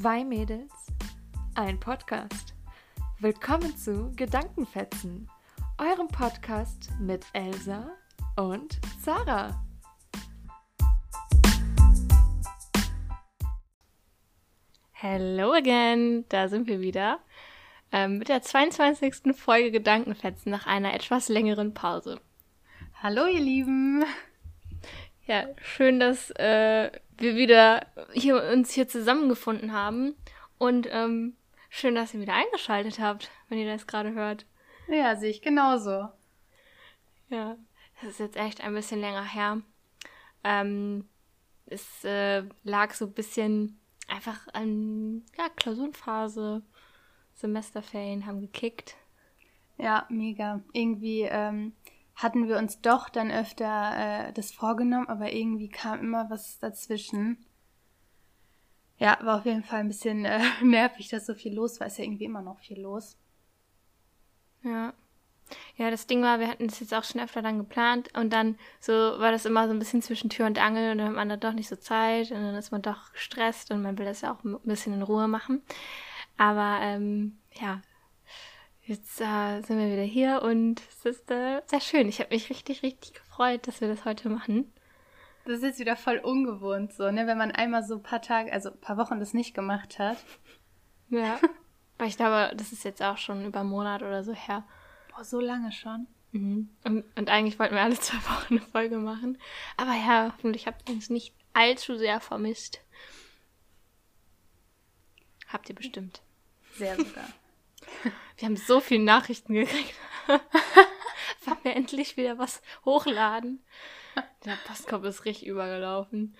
Zwei Mädels, ein Podcast. Willkommen zu Gedankenfetzen, eurem Podcast mit Elsa und Sarah. Hello again, da sind wir wieder ähm, mit der 22. Folge Gedankenfetzen nach einer etwas längeren Pause. Hallo ihr Lieben. Ja, schön, dass äh, wir wieder hier, uns hier zusammengefunden haben und ähm, schön, dass ihr wieder eingeschaltet habt, wenn ihr das gerade hört. Ja, sehe ich genauso. Ja, das ist jetzt echt ein bisschen länger her. Ähm, es äh, lag so ein bisschen einfach an ja, Klausurenphase, Semesterferien haben gekickt. Ja, mega. Irgendwie ähm, hatten wir uns doch dann öfter äh, das vorgenommen, aber irgendwie kam immer was dazwischen. Ja, war auf jeden Fall ein bisschen äh, nervig, dass so viel los war. Ist ja irgendwie immer noch viel los. Ja. Ja, das Ding war, wir hatten das jetzt auch schon öfter dann geplant und dann so war das immer so ein bisschen zwischen Tür und Angel und dann hat man da doch nicht so Zeit und dann ist man doch gestresst und man will das ja auch ein bisschen in Ruhe machen. Aber ähm, ja, jetzt äh, sind wir wieder hier und es ist äh, sehr schön. Ich habe mich richtig, richtig gefreut, dass wir das heute machen. Das ist jetzt wieder voll ungewohnt so, ne? Wenn man einmal so ein paar Tage, also ein paar Wochen das nicht gemacht hat. Ja. Weil ich glaube, das ist jetzt auch schon über einen Monat oder so her. Boah, so lange schon. Mhm. Und, und, eigentlich wollten wir alle zwei Wochen eine Folge machen. Aber ja, hoffentlich habt ihr uns nicht allzu sehr vermisst. Habt ihr bestimmt. Sehr sogar. Wir haben so viele Nachrichten gekriegt. Wann wir endlich wieder was hochladen. Der Postkorb ist richtig übergelaufen.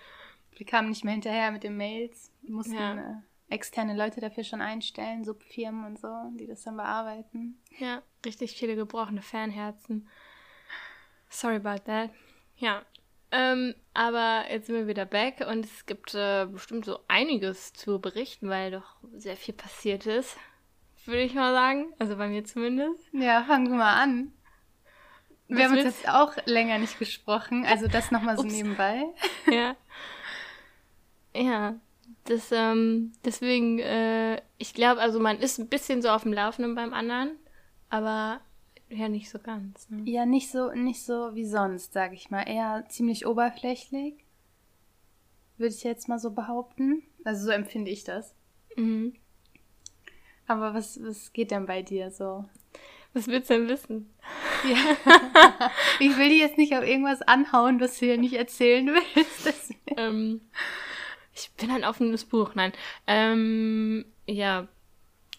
Wir kamen nicht mehr hinterher mit den Mails. Wir mussten ja. äh, externe Leute dafür schon einstellen, Subfirmen und so, die das dann bearbeiten. Ja, richtig viele gebrochene Fanherzen. Sorry about that. Ja. Ähm, aber jetzt sind wir wieder back und es gibt äh, bestimmt so einiges zu berichten, weil doch sehr viel passiert ist. Würde ich mal sagen. Also bei mir zumindest. Ja, fangen wir mal an. Wir haben uns jetzt auch länger nicht gesprochen, also das nochmal so Ups. nebenbei. Ja. Ja, das, ähm, deswegen, äh, ich glaube, also man ist ein bisschen so auf dem Laufenden beim anderen, aber ja, nicht so ganz. Ne? Ja, nicht so, nicht so wie sonst, sage ich mal. Eher ziemlich oberflächlich, würde ich jetzt mal so behaupten. Also so empfinde ich das. Mhm. Aber was, was geht denn bei dir so? Was willst du denn wissen? Ja. ich will dir jetzt nicht auf irgendwas anhauen, was du dir nicht erzählen willst. ähm, ich bin ein offenes Buch, nein. Ähm, ja,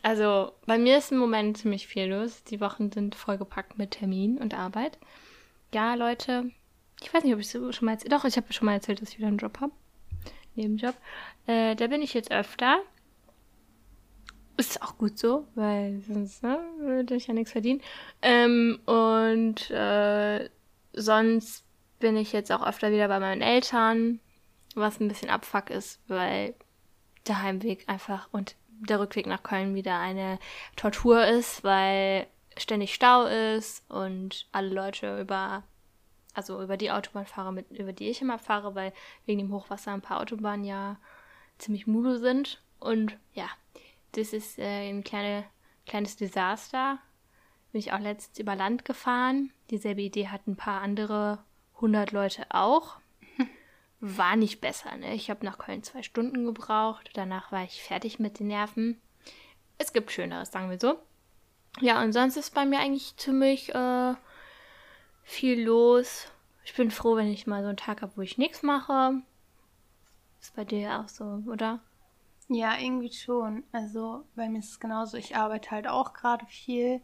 also bei mir ist im Moment ziemlich viel los. Die Wochen sind vollgepackt mit Termin und Arbeit. Ja, Leute, ich weiß nicht, ob ich es schon mal erzählt Doch, ich habe schon mal erzählt, dass ich wieder einen Job habe. Nebenjob. Äh, da bin ich jetzt öfter. Ist auch gut so, weil sonst ne, würde ich ja nichts verdienen. Ähm, und äh, sonst bin ich jetzt auch öfter wieder bei meinen Eltern, was ein bisschen Abfuck ist, weil der Heimweg einfach und der Rückweg nach Köln wieder eine Tortur ist, weil ständig Stau ist und alle Leute über also über die Autobahn fahre, mit, über die ich immer fahre, weil wegen dem Hochwasser ein paar Autobahnen ja ziemlich müde sind. Und ja, das ist äh, ein kleine, kleines Desaster. Bin ich auch letztens über Land gefahren. Dieselbe Idee hatten ein paar andere hundert Leute auch. War nicht besser, ne? Ich habe nach Köln zwei Stunden gebraucht. Danach war ich fertig mit den Nerven. Es gibt Schöneres, sagen wir so. Ja, und sonst ist bei mir eigentlich ziemlich äh, viel los. Ich bin froh, wenn ich mal so einen Tag habe, wo ich nichts mache. Ist bei dir auch so, oder? Ja, irgendwie schon. Also bei mir ist es genauso. Ich arbeite halt auch gerade viel.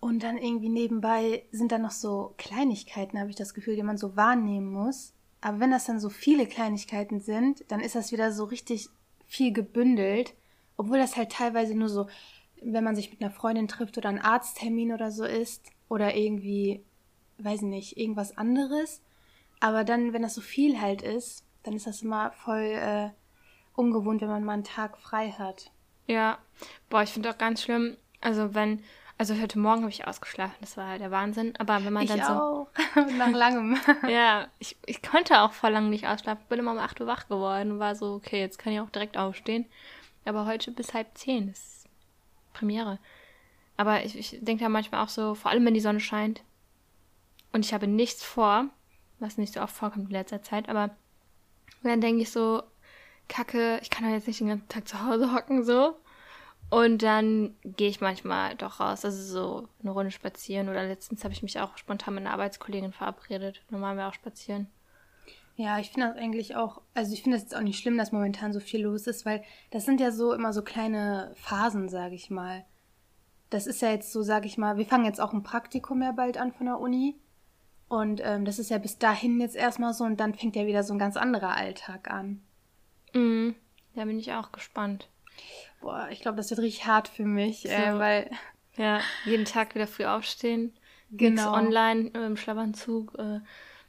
Und dann irgendwie nebenbei sind da noch so Kleinigkeiten, habe ich das Gefühl, die man so wahrnehmen muss. Aber wenn das dann so viele Kleinigkeiten sind, dann ist das wieder so richtig viel gebündelt. Obwohl das halt teilweise nur so, wenn man sich mit einer Freundin trifft oder ein Arzttermin oder so ist. Oder irgendwie, weiß nicht, irgendwas anderes. Aber dann, wenn das so viel halt ist, dann ist das immer voll äh, ungewohnt, wenn man mal einen Tag frei hat. Ja, boah, ich finde auch ganz schlimm, also wenn, also heute Morgen habe ich ausgeschlafen, das war halt der Wahnsinn, aber wenn man ich dann so... Auch. Nach langem. ja, ich, ich konnte auch vor langem nicht ausschlafen, bin immer um 8 Uhr wach geworden und war so, okay, jetzt kann ich auch direkt aufstehen. Aber heute bis halb zehn ist Premiere. Aber ich, ich denke da manchmal auch so, vor allem wenn die Sonne scheint und ich habe nichts vor, was nicht so oft vorkommt in letzter Zeit, aber dann denke ich so, Kacke, ich kann doch jetzt nicht den ganzen Tag zu Hause hocken, so. Und dann gehe ich manchmal doch raus, also so eine Runde spazieren. Oder letztens habe ich mich auch spontan mit einer Arbeitskollegin verabredet. Normal wir auch spazieren. Ja, ich finde das eigentlich auch, also ich finde es jetzt auch nicht schlimm, dass momentan so viel los ist, weil das sind ja so immer so kleine Phasen, sage ich mal. Das ist ja jetzt so, sage ich mal, wir fangen jetzt auch ein Praktikum ja bald an von der Uni. Und ähm, das ist ja bis dahin jetzt erstmal so und dann fängt ja wieder so ein ganz anderer Alltag an. Mhm. Da bin ich auch gespannt. Boah, ich glaube, das wird richtig hart für mich, so. äh, weil. Ja, jeden Tag wieder früh aufstehen. Genau. online im Schlafanzug äh,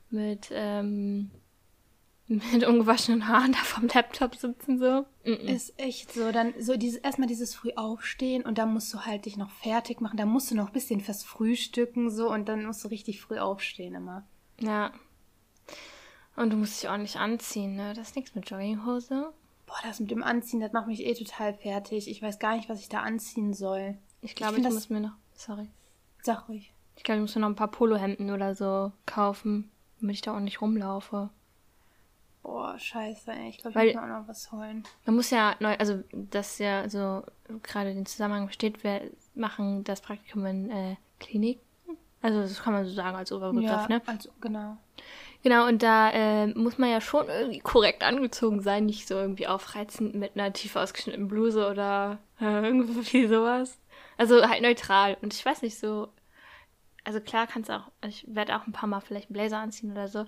mit, ähm, mit ungewaschenen Haaren da vom Laptop sitzen so. Mm -mm. Ist echt so. Dann so dieses erstmal dieses früh aufstehen und dann musst du halt dich noch fertig machen. Da musst du noch ein bisschen fürs Frühstücken so und dann musst du richtig früh aufstehen immer. Ja. Und du musst dich auch nicht anziehen, ne? Das ist nichts mit Jogginghose. Boah, das mit dem Anziehen, das macht mich eh total fertig. Ich weiß gar nicht, was ich da anziehen soll. Ich glaube, ich, ich muss mir noch. Sorry. Sag ruhig. Ich glaube, ich muss mir noch ein paar Polohemden oder so kaufen, damit ich da auch nicht rumlaufe. Boah, scheiße, ey. Ich glaube, ich muss mir auch noch was holen. Man muss ja neu, also das ja so gerade den Zusammenhang besteht, wir machen das Praktikum in äh, Klinik. Also das kann man so sagen als Oberbegriff, ja, ne? Also, genau. Genau, und da äh, muss man ja schon irgendwie korrekt angezogen sein, nicht so irgendwie aufreizend mit einer tief ausgeschnittenen Bluse oder äh, irgendwie sowas. Also halt neutral. Und ich weiß nicht, so. Also klar kannst auch, also ich werde auch ein paar Mal vielleicht einen Blazer anziehen oder so,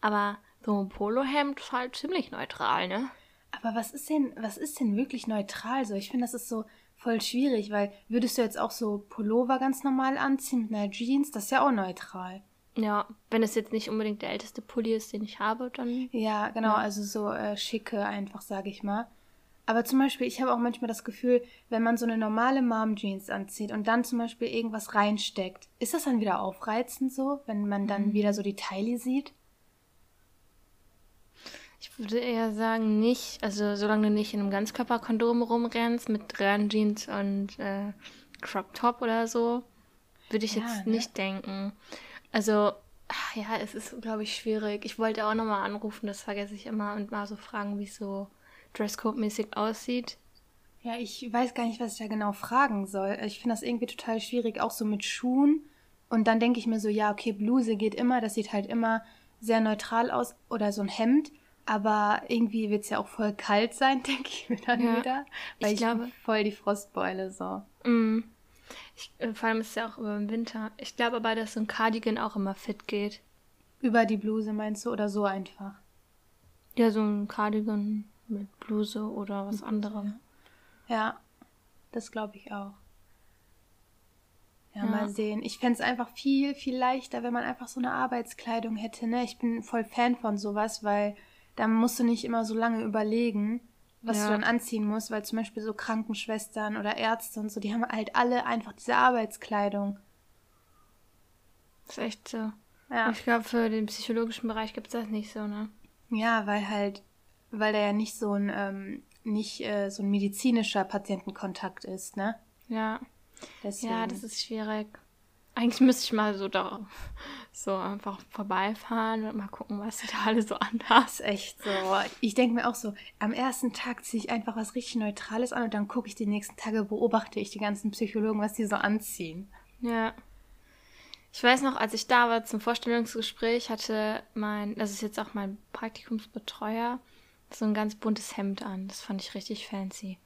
aber so ein Polohemd ist halt ziemlich neutral, ne? Aber was ist denn, was ist denn wirklich neutral so? Ich finde, das ist so voll schwierig, weil würdest du jetzt auch so Pullover ganz normal anziehen mit einer Jeans, das ist ja auch neutral. Ja, wenn es jetzt nicht unbedingt der älteste Pulli ist, den ich habe, dann. Ja, genau, ja. also so äh, schicke einfach, sage ich mal. Aber zum Beispiel, ich habe auch manchmal das Gefühl, wenn man so eine normale Mom-Jeans anzieht und dann zum Beispiel irgendwas reinsteckt, ist das dann wieder aufreizend so, wenn man dann mhm. wieder so die Teile sieht? Ich würde eher sagen, nicht. Also, solange du nicht in einem Ganzkörperkondom rumrennst mit Jeans und äh, Crop Top oder so, würde ich ja, jetzt ne? nicht denken. Also, ja, es ist, glaube ich, schwierig. Ich wollte auch nochmal anrufen, das vergesse ich immer, und mal so fragen, wie es so Dresscode-mäßig aussieht. Ja, ich weiß gar nicht, was ich da genau fragen soll. Ich finde das irgendwie total schwierig, auch so mit Schuhen. Und dann denke ich mir so, ja, okay, Bluse geht immer, das sieht halt immer sehr neutral aus. Oder so ein Hemd. Aber irgendwie wird es ja auch voll kalt sein, denke ich mir dann ja, wieder. Weil ich, ich glaube voll die Frostbeule so. Mm. Ich, äh, vor allem ist es ja auch über den Winter. Ich glaube aber, dass so ein Cardigan auch immer fit geht. Über die Bluse meinst du oder so einfach? Ja, so ein Cardigan mit Bluse oder was anderem. Ja, das glaube ich auch. Ja, ja, mal sehen. Ich fände es einfach viel, viel leichter, wenn man einfach so eine Arbeitskleidung hätte. Ne? Ich bin voll Fan von sowas, weil da musst du nicht immer so lange überlegen was ja. du dann anziehen musst, weil zum Beispiel so Krankenschwestern oder Ärzte und so, die haben halt alle einfach diese Arbeitskleidung. Das ist echt so. Ja. Ich glaube, für den psychologischen Bereich gibt es das nicht so, ne? Ja, weil halt, weil da ja nicht so ein, ähm, nicht äh, so ein medizinischer Patientenkontakt ist, ne? Ja. Deswegen. Ja, das ist schwierig. Eigentlich müsste ich mal so da so einfach vorbeifahren und mal gucken, was da alle so anhaben. ist echt so. Ich denke mir auch so, am ersten Tag ziehe ich einfach was richtig Neutrales an und dann gucke ich die nächsten Tage, beobachte ich die ganzen Psychologen, was die so anziehen. Ja. Ich weiß noch, als ich da war zum Vorstellungsgespräch, hatte mein, das ist jetzt auch mein Praktikumsbetreuer, so ein ganz buntes Hemd an. Das fand ich richtig fancy.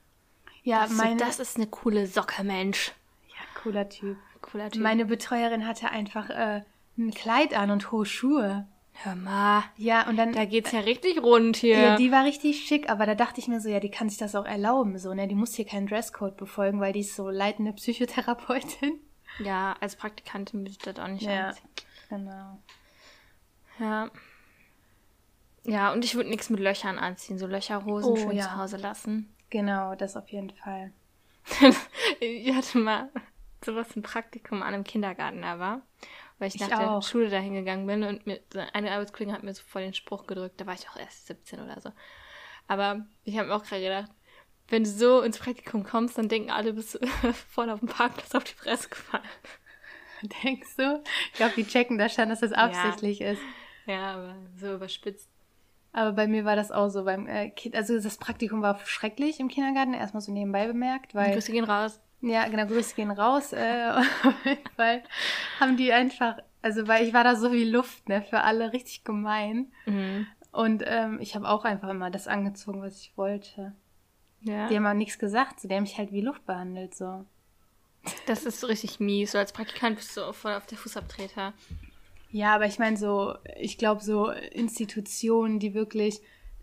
Ja, meine... So, das ist eine coole Socke, Mensch. Ja, cooler Typ. Cooler Typ. Meine Betreuerin hatte einfach äh, ein Kleid an und hohe Schuhe. Hör mal. Ja, und dann. Da geht's ja richtig rund hier. Ja, die war richtig schick, aber da dachte ich mir so, ja, die kann sich das auch erlauben, so, ne? Die muss hier keinen Dresscode befolgen, weil die ist so leitende Psychotherapeutin. Ja, als Praktikantin würde ich das auch nicht ja, anziehen. Genau. Ja. Ja, und ich würde nichts mit Löchern anziehen, so Löcherhosen oh, schön ja. zu Hause lassen. Genau, das auf jeden Fall. ich hatte mal sowas ein Praktikum an einem Kindergarten da war, weil ich, ich nach auch. der Schule da hingegangen bin und mir, eine Arbeitskollegin hat mir so vor den Spruch gedrückt, da war ich auch erst 17 oder so. Aber ich habe mir auch gerade gedacht, wenn du so ins Praktikum kommst, dann denken alle, bist du vorne auf dem Parkplatz auf die Fresse gefallen. Denkst du? Ich glaube, die checken da schon, dass das absichtlich ja. ist. Ja, aber so überspitzt. Aber bei mir war das auch so beim äh, Kind. Also das Praktikum war schrecklich im Kindergarten, erstmal so nebenbei bemerkt, weil. Grüße gehen raus. Ja, genau, Grüße gehen raus. Äh, weil haben die einfach, also weil ich war da so wie Luft, ne, für alle richtig gemein. Mhm. Und ähm, ich habe auch einfach immer das angezogen, was ich wollte. Ja. Die haben auch nichts gesagt, so, die haben mich halt wie Luft behandelt, so. Das ist so richtig mies. So als Praktikant bist du voll auf der Fußabtreter. Ja, aber ich meine so, ich glaube so Institutionen, die wirklich,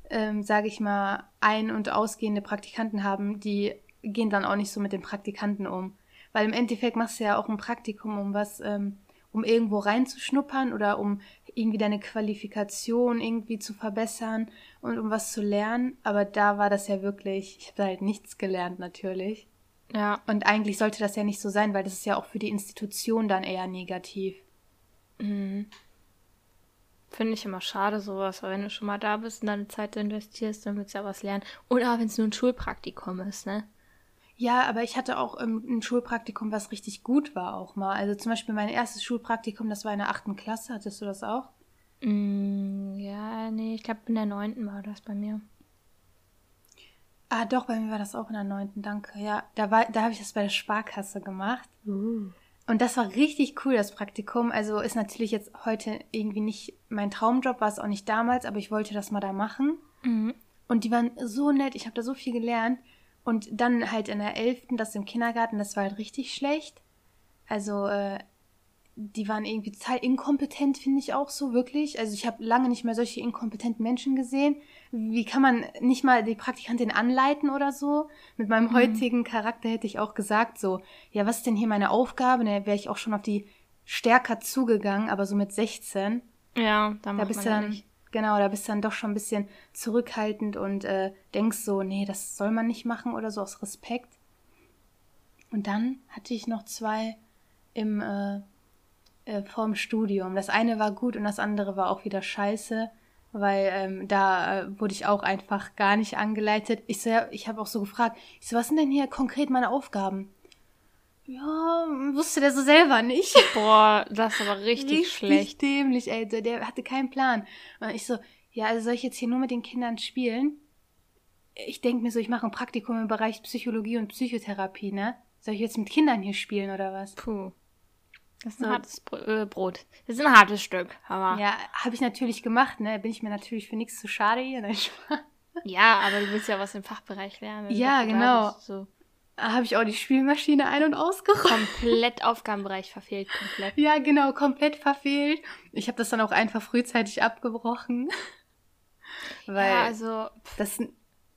ähm, sage ich mal, ein- und ausgehende Praktikanten haben, die gehen dann auch nicht so mit den Praktikanten um. Weil im Endeffekt machst du ja auch ein Praktikum, um was, ähm, um irgendwo reinzuschnuppern oder um irgendwie deine Qualifikation irgendwie zu verbessern und um was zu lernen. Aber da war das ja wirklich, ich habe da halt nichts gelernt natürlich. Ja. Und eigentlich sollte das ja nicht so sein, weil das ist ja auch für die Institution dann eher negativ. Mhm. Finde ich immer schade, sowas. weil wenn du schon mal da bist und deine Zeit investierst, dann willst du ja was lernen. Oder wenn es nur ein Schulpraktikum ist, ne? Ja, aber ich hatte auch ähm, ein Schulpraktikum, was richtig gut war auch mal. Also zum Beispiel mein erstes Schulpraktikum, das war in der achten Klasse. Hattest du das auch? Mm, ja, nee, ich glaube in der neunten war das bei mir. Ah, doch, bei mir war das auch in der neunten, danke. Ja, da war, da habe ich das bei der Sparkasse gemacht. Uh. Und das war richtig cool, das Praktikum. Also ist natürlich jetzt heute irgendwie nicht mein Traumjob, war es auch nicht damals, aber ich wollte das mal da machen. Mhm. Und die waren so nett, ich habe da so viel gelernt. Und dann halt in der elften, das im Kindergarten, das war halt richtig schlecht. Also, äh, die waren irgendwie total inkompetent, finde ich auch so, wirklich. Also ich habe lange nicht mehr solche inkompetenten Menschen gesehen. Wie kann man nicht mal die Praktikantin anleiten oder so? Mit meinem heutigen Charakter hätte ich auch gesagt, so, ja, was ist denn hier meine Aufgabe? Da wäre ich auch schon auf die stärker zugegangen, aber so mit 16. Ja, da Da bist du ja dann, nicht. Genau, da bist du dann doch schon ein bisschen zurückhaltend und äh, denkst so, nee, das soll man nicht machen oder so aus Respekt. Und dann hatte ich noch zwei im äh, äh, vorm Studium. Das eine war gut und das andere war auch wieder scheiße, weil ähm, da äh, wurde ich auch einfach gar nicht angeleitet. Ich so, ja, ich habe auch so gefragt, ich so, was sind denn hier konkret meine Aufgaben? Ja, wusste der so selber nicht. Boah, das ist aber richtig, schlecht. dämlich, ey. Der- Der hatte keinen Plan. Und ich so, ja, also soll ich jetzt hier nur mit den Kindern spielen? Ich denke mir so, ich mache ein Praktikum im Bereich Psychologie und Psychotherapie, ne? Soll ich jetzt mit Kindern hier spielen oder was? Puh. Das ist ein So. hartes äh, Brot. Das ist ein hartes Stück, aber. Ja. Ja, habe ich natürlich gemacht, ne? Bin ich mir natürlich für nichts zu schade hier. Nein, Spaß. aber du willst ja was im Fachbereich lernen. Ja, genau. So Habe ich auch die Spielmaschine ein- und ausgeräumt. komplett Aufgabenbereich verfehlt, komplett. Ja, genau, komplett verfehlt. Ich habe das dann auch einfach frühzeitig abgebrochen. Weil ja, also das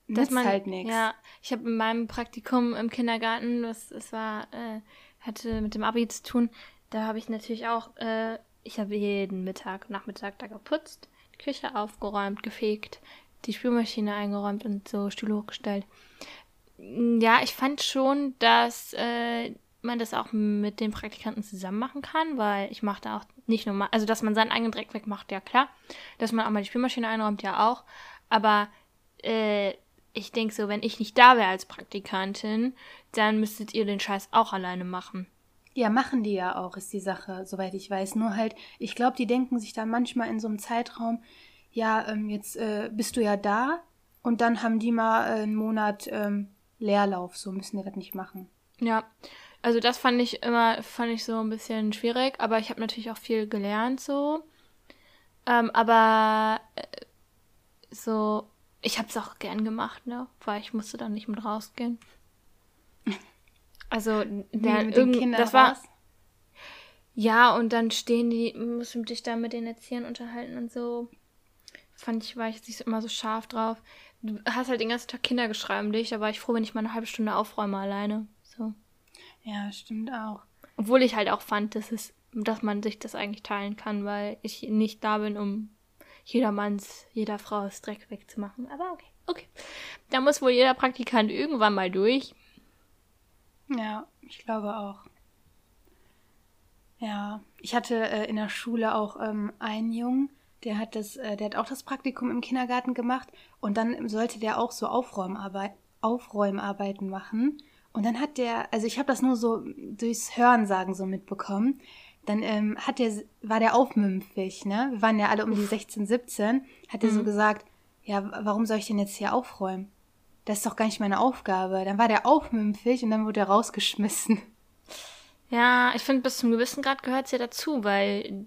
nützt man halt nichts. Ja, ich habe in meinem Praktikum im Kindergarten, das, das war, äh, hatte mit dem Abi zu tun, da habe ich natürlich auch, äh, ich habe jeden Mittag, Nachmittag da geputzt, die Küche aufgeräumt, gefegt, die Spülmaschine eingeräumt und so Stühle hochgestellt. Ja, ich fand schon, dass äh, man das auch mit den Praktikanten zusammen machen kann, weil ich mache da auch nicht nur mal, also dass man seinen eigenen Dreck wegmacht, ja klar. Dass man auch mal die Spülmaschine einräumt, ja auch. Aber äh, ich denke so, wenn ich nicht da wäre als Praktikantin, dann müsstet ihr den Scheiß auch alleine machen. Ja, machen die ja auch, ist die Sache, soweit ich weiß. Nur halt, ich glaube, die denken sich dann manchmal in so einem Zeitraum, ja, ähm, jetzt äh, bist du ja da und dann haben die mal äh, einen Monat ähm, Leerlauf, so müssen die das nicht machen. Ja, also das fand ich immer, fand ich so ein bisschen schwierig, aber ich habe natürlich auch viel gelernt so. Ähm, aber äh, so, ich habe es auch gern gemacht, ne? Weil ich musste dann nicht mit rausgehen. Also, der, mit den Kindern das war, raus? Ja, und dann stehen die, musst du dich da mit den Erziehern unterhalten und so. Fand ich, war ich jetzt nicht immer so scharf drauf. Du hast halt den ganzen Tag Kindergeschrei um dich, da war ich froh, wenn ich mal eine halbe Stunde aufräume alleine. So. Ja, stimmt auch. Obwohl ich halt auch fand, dass es, dass man sich das eigentlich teilen kann, weil ich nicht da bin, um jedermanns, jeder Frau's Dreck wegzumachen. Aber okay, okay. Da muss wohl jeder Praktikant irgendwann mal durch. Ja, ich glaube auch. Ja, ich hatte äh, in der Schule auch ähm, einen Jungen, der hat das, äh, der hat auch das Praktikum im Kindergarten gemacht und dann sollte der auch so Aufräumarbeit, Aufräumarbeiten machen. Und dann hat der, also ich habe das nur so durchs Hörensagen so mitbekommen. Dann ähm, hat der, war der aufmümpfig, ne? Wir waren ja alle um die 16, 17. Hat er so gesagt, ja, warum soll ich denn jetzt hier aufräumen? Das ist doch gar nicht meine Aufgabe. Dann war der aufmümpfig und dann wurde er rausgeschmissen. Ja, ich finde, bis zum gewissen Grad gehört es ja dazu, weil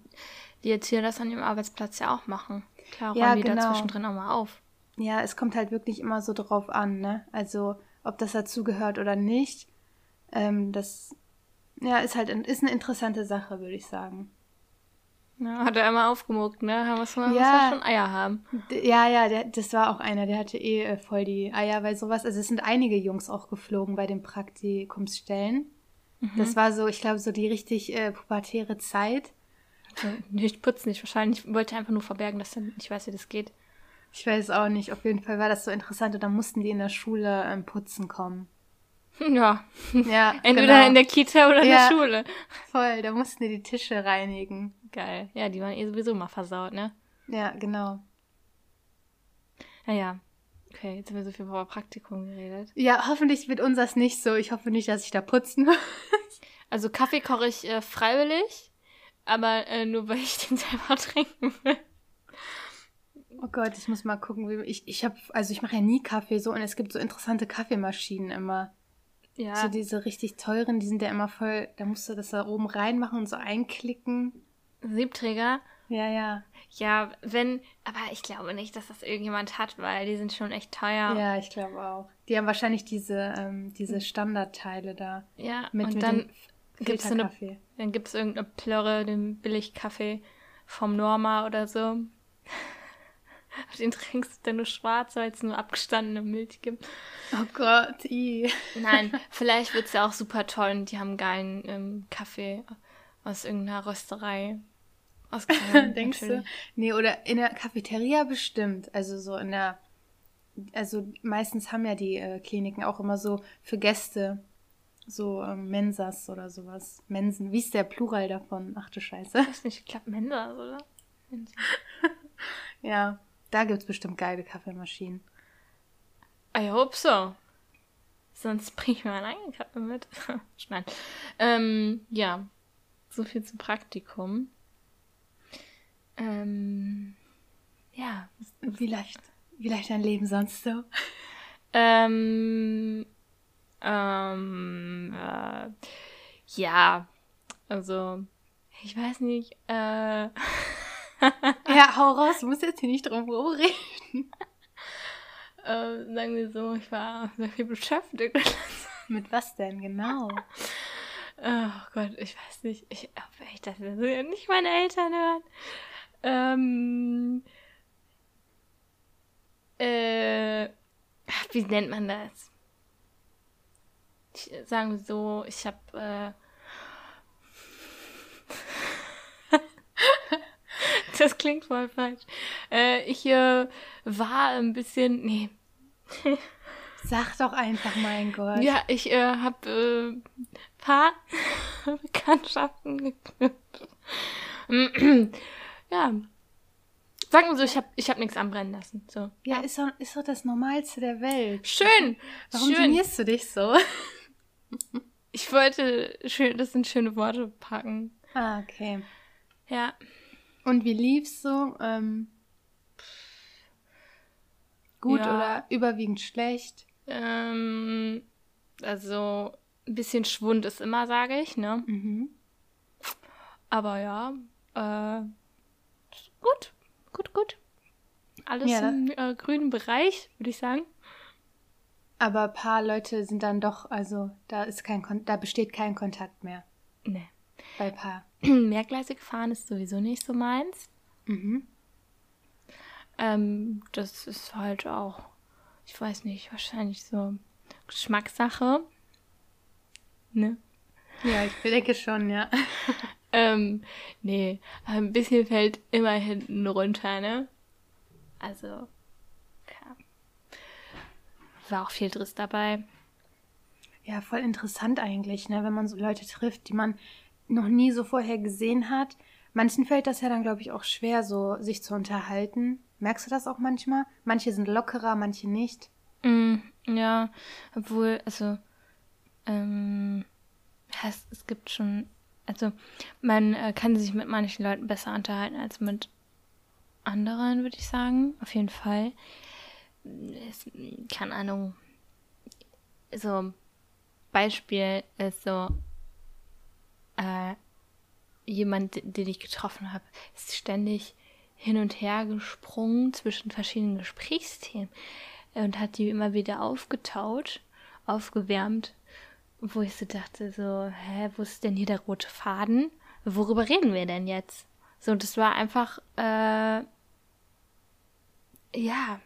die Erzieher das an ihrem Arbeitsplatz ja auch machen. Klar, räumen Ja, die genau. da zwischendrin auch mal auf. Ja, es kommt halt wirklich immer so drauf an, ne? Also, ob das dazugehört oder nicht. Ähm, das, ja, ist halt ist eine interessante Sache, würde ich sagen. Ja, hat er einmal aufgemuckt, ne? Da muss man, Ja. muss man schon Eier haben. Ja, ja, der, das war auch einer, der hatte eh äh, voll die Eier, weil sowas, also es sind einige Jungs auch geflogen bei den Praktikumsstellen. Das war so, ich glaube, so die richtig äh, pubertäre Zeit. So, nicht putzen nicht. Wahrscheinlich wollte er einfach nur verbergen, dass er nicht weiß, wie das geht. Ich weiß auch nicht, auf jeden Fall war das so interessant und dann mussten die in der Schule ähm, putzen kommen. Ja. Ja, Entweder genau. in der Kita oder in Ja. der Schule. Voll, da mussten die die Tische reinigen. Geil. Ja, die waren eh sowieso mal versaut, ne? Ja, genau. Naja. Okay, jetzt haben wir so viel über Praktikum geredet. Ja, hoffentlich wird unseres nicht so. Ich hoffe nicht, dass ich da putzen muss. Also Kaffee koche ich äh, freiwillig, aber äh, nur weil ich den selber trinken will. Oh Gott, ich muss mal gucken, wie ich ich habe also ich mache ja nie Kaffee so und es gibt so interessante Kaffeemaschinen immer. Ja. So diese richtig teuren, die sind ja immer voll, da musst du das da oben reinmachen und so einklicken. Siebträger. Ja, ja. Ja, wenn, aber ich glaube nicht, dass das irgendjemand hat, weil die sind schon echt teuer. Ja, ich glaube auch. Die haben wahrscheinlich diese ähm, diese Standardteile da Ja, mit und mit dann gibt's eine, dann gibt's irgendeine Plörre, den Billigkaffee vom Norma oder so. Den trinkst du dann nur schwarz, weil es nur abgestandene Milch gibt. Oh Gott, i. Nein, vielleicht wird's ja auch super toll und die haben geilen ähm, Kaffee aus irgendeiner Rösterei. Aus Köln, Denkst du? natürlich. Nee, oder in der Cafeteria bestimmt. Also so in der also meistens haben ja die äh, Kliniken auch immer so für Gäste so ähm, Mensas oder sowas. Mensen. Wie ist der Plural davon? Ach du Scheiße. Ich weiß nicht, ich glaube Mensa, oder? Ja, da gibt's bestimmt geile Kaffeemaschinen. I hope so. Sonst bring ich mir meinen eigenen Kaffee mit. Nein. Ähm, ja. So viel zum Praktikum. Ähm, ja. Wie leicht, wie leicht dein Leben sonst so? Ähm, ähm, äh, ja. Also, ich weiß nicht, äh, Ja, hau raus, du musst jetzt hier nicht drum rumreden. äh, sagen wir so, ich war sehr viel beschäftigt. Mit was denn genau? Oh Gott, ich weiß nicht. Ich hoffe echt, dass das ja nicht meine Eltern hören. Ähm. Äh. Wie nennt man das? Ich, sagen wir so, ich habe. Äh, das klingt voll falsch. Äh, ich äh, war ein bisschen. Nee. Sag doch einfach, mein Gott. Ja, ich äh, habe äh, paar Bekanntschaften geknüpft. ja. Sagen wir so, ich habe ich hab nichts anbrennen lassen. So. Ja, ist doch, ist doch das Normalste der Welt. Schön. Warum schön. genierst du dich so? Ich wollte schön, das sind schöne Worte packen. Ah, okay. Ja. Und wie lief's so? Ähm, gut Ja. oder überwiegend schlecht? Ähm, also ein bisschen Schwund ist immer, sage ich, ne? Mhm. Aber ja, äh, gut, gut, gut. Alles Ja, im äh, grünen Bereich, würde ich sagen. Aber ein paar Leute sind dann doch, also da ist kein Kon da besteht kein Kontakt mehr Nee. bei paar. Mehrgleisig fahren ist sowieso nicht so meins. Mhm. Ähm, das ist halt auch, ich weiß nicht, wahrscheinlich so Geschmackssache. Ne? Ja, ich denke schon, ja. Ähm, nee, ein bisschen fällt immer hinten runter, ne? Also, ja. War auch viel Driss dabei. Ja, voll interessant eigentlich, ne, wenn man so Leute trifft, die man noch nie so vorher gesehen hat. Manchen fällt das ja dann, glaube ich, auch schwer, so sich zu unterhalten. Merkst du das auch manchmal? Manche sind lockerer, manche nicht. Mm, Ja, obwohl, also, ähm, es, es gibt schon, also, man äh, kann sich mit manchen Leuten besser unterhalten als mit anderen, würde ich sagen. Auf jeden Fall. Keine Ahnung. So, Beispiel ist so, äh, jemand, den ich getroffen habe, ist ständig hin und her gesprungen zwischen verschiedenen Gesprächsthemen und hat die immer wieder aufgetaut, aufgewärmt, wo ich so dachte, so, hä, wo ist denn hier der rote Faden? Worüber reden wir denn jetzt? So, das war einfach, äh, ja.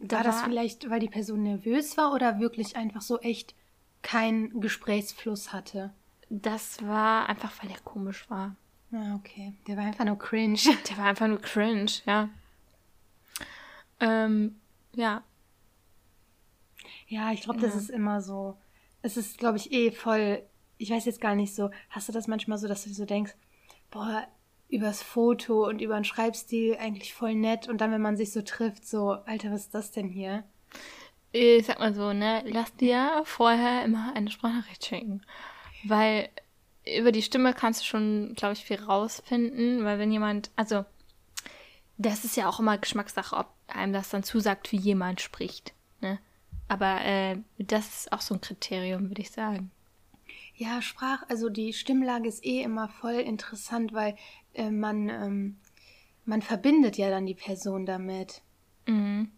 Da war das vielleicht, weil die Person nervös war oder wirklich einfach so echt keinen Gesprächsfluss hatte? Das war einfach, weil er komisch war. Ah, okay. Der war einfach nur cringe. Der war einfach nur cringe, ja. Ähm, ja. Ja, ich glaube, das ist immer so. Es ist, glaube ich, eh voll. Ich weiß jetzt gar nicht so. Hast du das manchmal so, dass du so denkst, boah, übers Foto und über den Schreibstil eigentlich voll nett und dann, wenn man sich so trifft, so, Alter, was ist das denn hier? Ich sag mal so, ne, lass dir vorher immer eine Sprachnachricht schicken. Weil über die Stimme kannst du schon, glaube ich, viel rausfinden, weil wenn jemand, also, das ist ja auch immer Geschmackssache, ob einem das dann zusagt, wie jemand spricht, ne? Aber äh, das ist auch so ein Kriterium, würde ich sagen. Ja, Sprach, also die Stimmlage ist eh immer voll interessant, weil äh, man, ähm, man verbindet ja dann die Person damit. Mhm.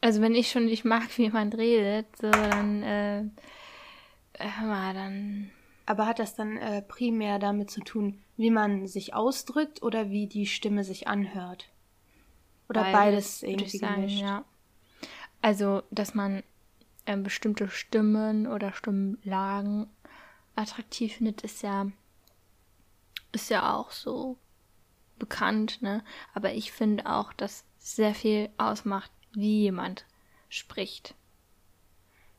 Also wenn ich schon nicht mag, wie jemand redet, so dann, äh, hör mal, dann. Aber hat das dann äh, primär damit zu tun, wie man sich ausdrückt oder wie die Stimme sich anhört? Oder beides, beides irgendwie sagen, gemischt? Ja. Also, dass man äh, bestimmte Stimmen oder Stimmlagen attraktiv findet, ist ja ist ja auch so bekannt, ne? Aber ich finde auch, dass sehr viel ausmacht, wie jemand spricht.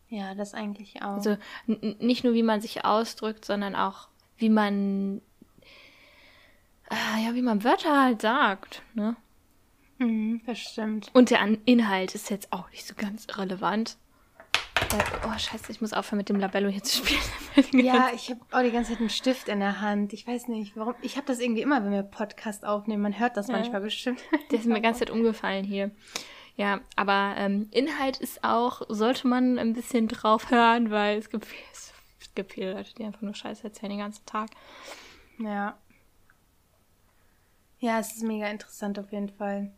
Ja, das eigentlich auch. Also nicht nur, wie man sich ausdrückt, sondern auch, wie man äh, ja, wie man Wörter halt sagt, ne? Mhm, das stimmt. Und der Inhalt ist jetzt auch nicht so ganz relevant. Oh, scheiße, ich muss aufhören mit dem Labello hier zu spielen. ja, ich habe auch die ganze Zeit einen Stift in der Hand. Ich weiß nicht, warum. Ich habe das irgendwie immer, wenn wir Podcast aufnehmen. Man hört das ja. manchmal bestimmt. Der ist mir die ganze Zeit umgefallen hier. Ja, aber ähm, Inhalt ist auch, sollte man ein bisschen drauf hören, weil es gibt, es gibt viele Leute, die einfach nur Scheiße erzählen den ganzen Tag. Ja. Ja, es ist mega interessant auf jeden Fall.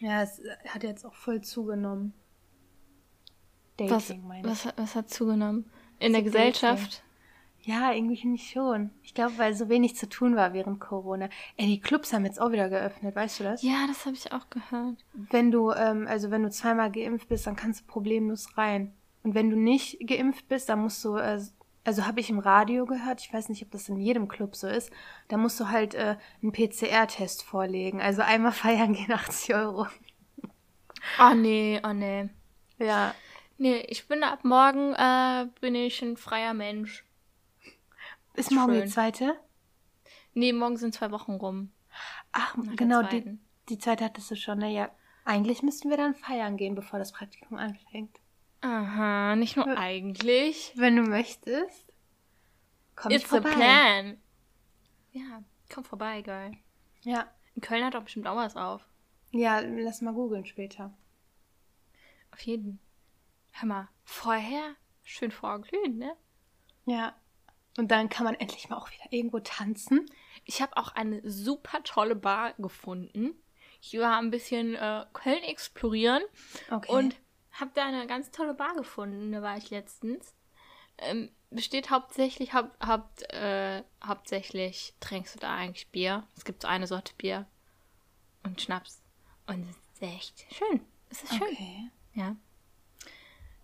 Ja, es hat jetzt auch voll zugenommen. Dating, was, meine ich. Was, was hat zugenommen? In der Gesellschaft? Ja, irgendwie finde ich schon. Ich glaube, weil so wenig zu tun war während Corona. Ey, die Clubs haben jetzt auch wieder geöffnet, weißt du das? Ja, das habe ich auch gehört. Wenn du, ähm, also wenn du zweimal geimpft bist, dann kannst du problemlos rein. Und wenn du nicht geimpft bist, dann musst du, äh, also habe ich im Radio gehört, ich weiß nicht, ob das in jedem Club so ist, da musst du halt äh, einen PCR-Test vorlegen. Also einmal feiern gehen 80 Euro. Oh nee, oh nee. Ja. Nee, ich bin ab morgen äh, bin ich ein freier Mensch. Ist morgen Schön. die zweite? Nee, morgen sind zwei Wochen rum. Ach, Nach genau, die, die zweite hattest du schon. Naja, ne? eigentlich müssten wir dann feiern gehen, bevor das Praktikum anfängt. Aha, nicht nur eigentlich. Wenn du möchtest, komm It's vorbei. a plan. Ja, komm vorbei, geil. Ja. In Köln hat doch bestimmt auch was auf. Ja, lass mal googeln später. Auf jeden Fall. Hör mal, vorher schön vorglühen, ne? Ja. Und dann kann man endlich mal auch wieder irgendwo tanzen. Ich habe auch eine super tolle Bar gefunden. Ich war ein bisschen äh, Köln explorieren okay. und habe da eine ganz tolle Bar gefunden. Da war ich letztens. Ähm, besteht hauptsächlich, haupt, haupt, äh, hauptsächlich trinkst du da eigentlich Bier. Es gibt so eine Sorte Bier und Schnaps. Und es ist echt schön. Es ist schön. Okay. Ja.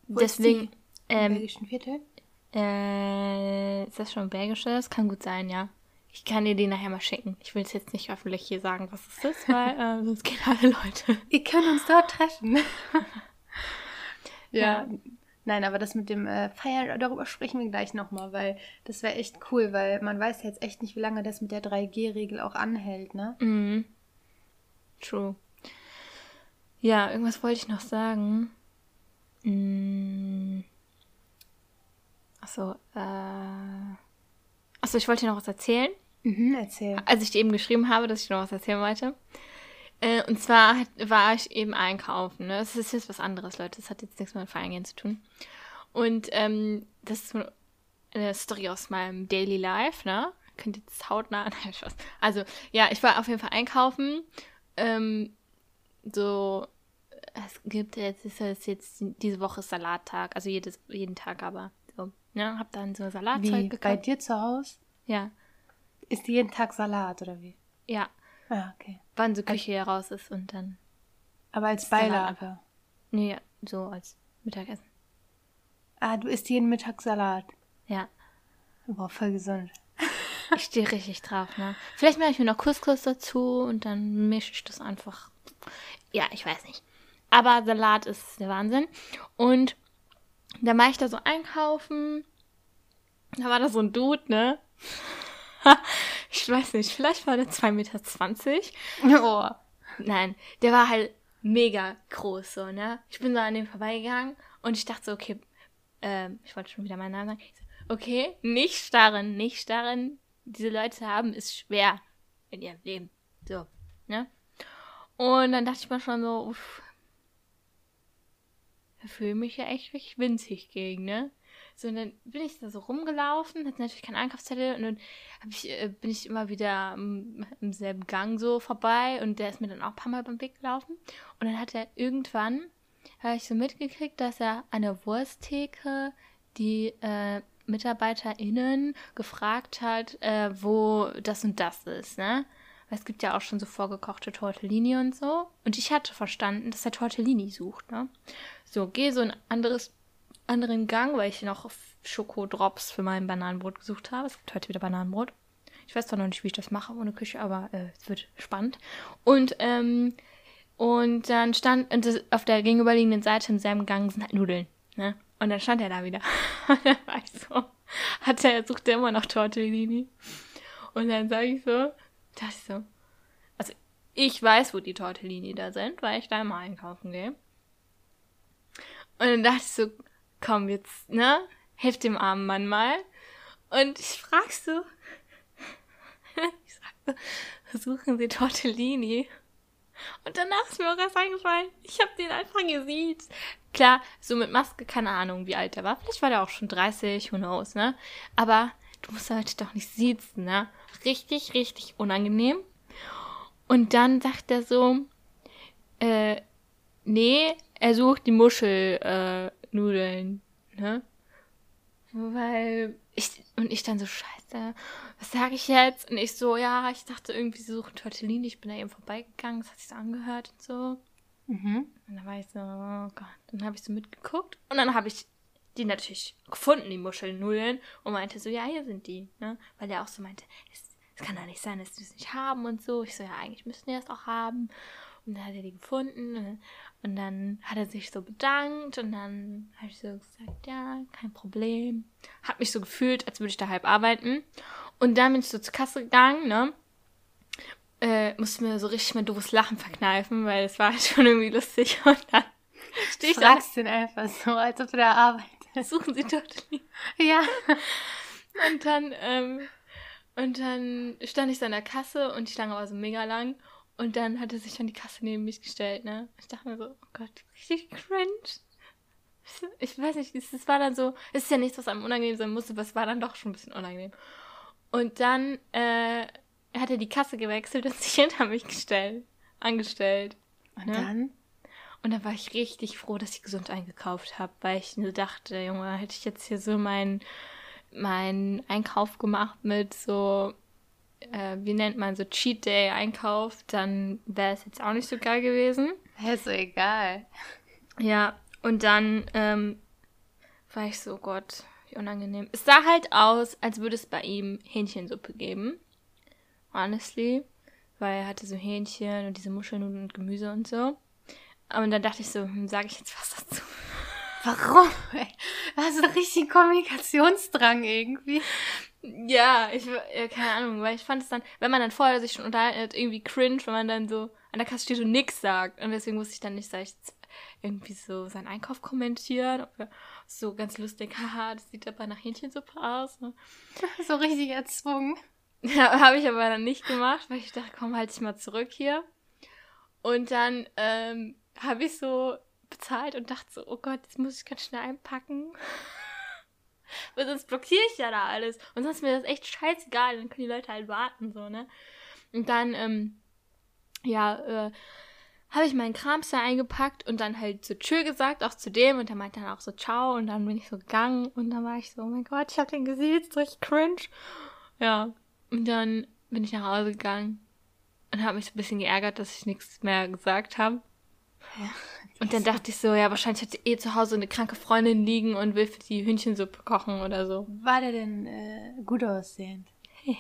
Wo Deswegen. Ähm, belgischen Viertel? Äh, ist das schon belgisches? Kann gut sein, ja. Ich kann dir die nachher mal schicken. Ich will es jetzt nicht öffentlich hier sagen, was es ist, weil äh, sonst gehen alle Leute. Ihr könnt uns dort treffen. ja. ja. Nein, aber das mit dem äh, Feiern, darüber sprechen wir gleich nochmal, weil das wäre echt cool, weil man weiß jetzt echt nicht, wie lange das mit der 3G-Regel auch anhält, ne? Mhm. True. Ja, irgendwas wollte ich noch sagen. Mm. Achso, äh. Achso, ich wollte dir noch was erzählen. Mhm, erzähl. Als ich dir eben geschrieben habe, dass ich noch was erzählen wollte. Äh, und zwar war ich eben einkaufen. Ne? Das ist jetzt was anderes, Leute. Das hat jetzt nichts mit Feiern gehen zu tun. Und ähm, das ist eine Story aus meinem Daily Life, ne? Könnt ihr jetzt hautnah. Nein, Spaß. Also, ja, ich war auf jeden Fall einkaufen. Ähm, so, es gibt jetzt, ist es jetzt, diese Woche ist Salattag, also jedes, jeden Tag aber. So, ne? Hab dann so Salatzeug Wie, gekauft. bei dir zu Hause? Ja, Ist jeden Tag Salat oder wie? ja. Ah, okay. Wann so Küche hier raus ist und dann. Aber als Beilage. Nee, ja, so als Mittagessen. Ah, du isst jeden Mittag Salat. Ja. Boah, voll gesund. Ich stehe richtig drauf, ne? Vielleicht mache ich mir noch Couscous dazu und dann mische ich das einfach. Ja, ich weiß nicht. Aber Salat ist der Wahnsinn. Und dann war ich da so einkaufen. Da war da so ein Dude, ne? ich weiß nicht, vielleicht war der 2,20 Meter. Oh. Nein, der war halt mega groß, so, ne? Ich bin so an dem vorbeigegangen und ich dachte so, okay, ähm, ich wollte schon wieder meinen Namen sagen. So, okay, nicht starren, nicht starren. Diese Leute haben es schwer in ihrem Leben. So, ne? Und dann dachte ich mir schon so, uff, fühle ich mich ja echt richtig winzig gegen, ne? So, und dann bin ich da so rumgelaufen, hatte natürlich keinen Einkaufszettel und dann ich, äh, bin ich immer wieder im, im selben Gang so vorbei und der ist mir dann auch ein paar Mal beim Weg gelaufen. Und dann hat er irgendwann, habe ich so mitgekriegt, dass er an der Wursttheke die äh, MitarbeiterInnen gefragt hat, äh, wo das und das ist, ne? Weil es gibt ja auch schon so vorgekochte Tortellini und so. Und ich hatte verstanden, dass er Tortellini sucht, ne? So, gehe so ein anderes, anderen Gang, weil ich noch Schokodrops für mein Bananenbrot gesucht habe. Es gibt heute wieder Bananenbrot. Ich weiß zwar noch nicht, wie ich das mache ohne Küche, aber äh, es wird spannend. Und, ähm, und dann stand und das, auf der gegenüberliegenden Seite im selben Gang sind halt Nudeln, ne? Und dann stand er da wieder. Und dann war ich so, hat er, sucht er immer noch Tortellini. Und dann sage ich so, dachte ich so, also ich weiß, wo die Tortellini da sind, weil ich da immer einkaufen gehe. Und dann dachte ich so, komm jetzt, ne? Hilf dem armen Mann mal. Und ich frag so, ich sag so, suchen Sie Tortellini? Und danach ist mir auch erst eingefallen, ich habe den einfach gesiezt. Klar, so mit Maske, keine Ahnung, wie alt er war. Vielleicht war der auch schon 30, who knows, ne? Aber du musst halt doch nicht siezen, ne? Richtig, richtig unangenehm. Und dann sagt er so, äh, nee, er sucht die Muschelnudeln, äh, ne? Weil ich, und ich dann so, scheiße, was sage ich jetzt? Und ich so, ja, ich dachte irgendwie, sie suchen Tortellini. Ich bin da eben vorbeigegangen, das hat sich so angehört und so. Mhm. Und dann war ich so, oh Gott. Dann habe ich so mitgeguckt und dann habe ich die natürlich gefunden, die Muschelnudeln, und meinte so, ja, hier sind die, ne? Weil er auch so meinte, es, es kann doch nicht sein, dass die es nicht haben und so. Ich so, ja, eigentlich müssten die das auch haben. Und dann hat er die gefunden ne? und dann hat er sich so bedankt und dann habe ich so gesagt, ja, kein Problem. Hab mich so gefühlt, als würde ich da halb arbeiten. Und dann bin ich so zur Kasse gegangen, ne? Äh, musste mir so richtig mein doofes Lachen verkneifen, weil es war schon irgendwie lustig. Und dann stehe ich da, den einfach so, als ob du da arbeitest. Suchen Sie Tortellini. Ja. Und dann, ähm, und dann stand ich so an der Kasse und die Schlange war so mega lang. Und dann hat er sich an die Kasse neben mich gestellt, ne? Ich dachte mir so, oh Gott, richtig cringe. Ich weiß nicht, es es war dann so, es ist ja nichts, was einem unangenehm sein musste, aber es war dann doch schon ein bisschen unangenehm. Und dann äh, hat er die Kasse gewechselt und sich hinter mich gestellt, angestellt. Und Ne? dann? Und dann war ich richtig froh, dass ich gesund eingekauft habe, weil ich nur dachte, Junge, hätte ich jetzt hier so meinen mein Einkauf gemacht mit so, äh, wie nennt man so Cheat Day Einkauf, dann wäre es jetzt auch nicht so geil gewesen. Ist so egal. Ja, und dann ähm, war ich so, Gott, wie unangenehm. Es sah halt aus, als würde es bei ihm Hähnchensuppe geben. Honestly. Weil er hatte so Hähnchen und diese Muscheln und Gemüse und so. Und dann dachte ich so, hm, sage ich jetzt was dazu? Warum? ey? Da hast du richtig Kommunikationsdrang irgendwie. Ja, ich, keine Ahnung, weil ich fand es dann, wenn man dann vorher sich schon unterhalten hat, irgendwie cringe, wenn man dann so an der Kasse steht und nix sagt. Und deswegen wusste ich dann nicht, sag ich, jetzt- irgendwie so seinen Einkauf kommentieren. So ganz lustig, haha, das sieht aber nach Hähnchensuppe aus. Ne? So richtig erzwungen. Ja, habe ich aber dann nicht gemacht, weil ich dachte, komm, halt dich mal zurück hier. Und dann ähm, habe ich so bezahlt und dachte so, oh Gott, jetzt muss ich ganz schnell einpacken. Weil sonst blockiere ich ja da alles. Und sonst ist mir das echt scheißegal. Dann können die Leute halt warten, so, ne? Und dann, ähm, ja, äh, habe ich meinen Krams da eingepackt und dann halt so Tschö gesagt, auch zu dem. Und der meinte dann auch so Ciao. Und dann bin ich so gegangen. Und dann war ich so, oh mein Gott, ich habe den gesehen, ist richtig cringe. Ja. Und dann bin ich nach Hause gegangen und habe mich so ein bisschen geärgert, dass ich nichts mehr gesagt habe. Ja. Und dann dachte ich so, ja, wahrscheinlich hat sie eh zu Hause eine kranke Freundin liegen und will für die Hühnchensuppe kochen oder so. War der denn äh, gut aussehend?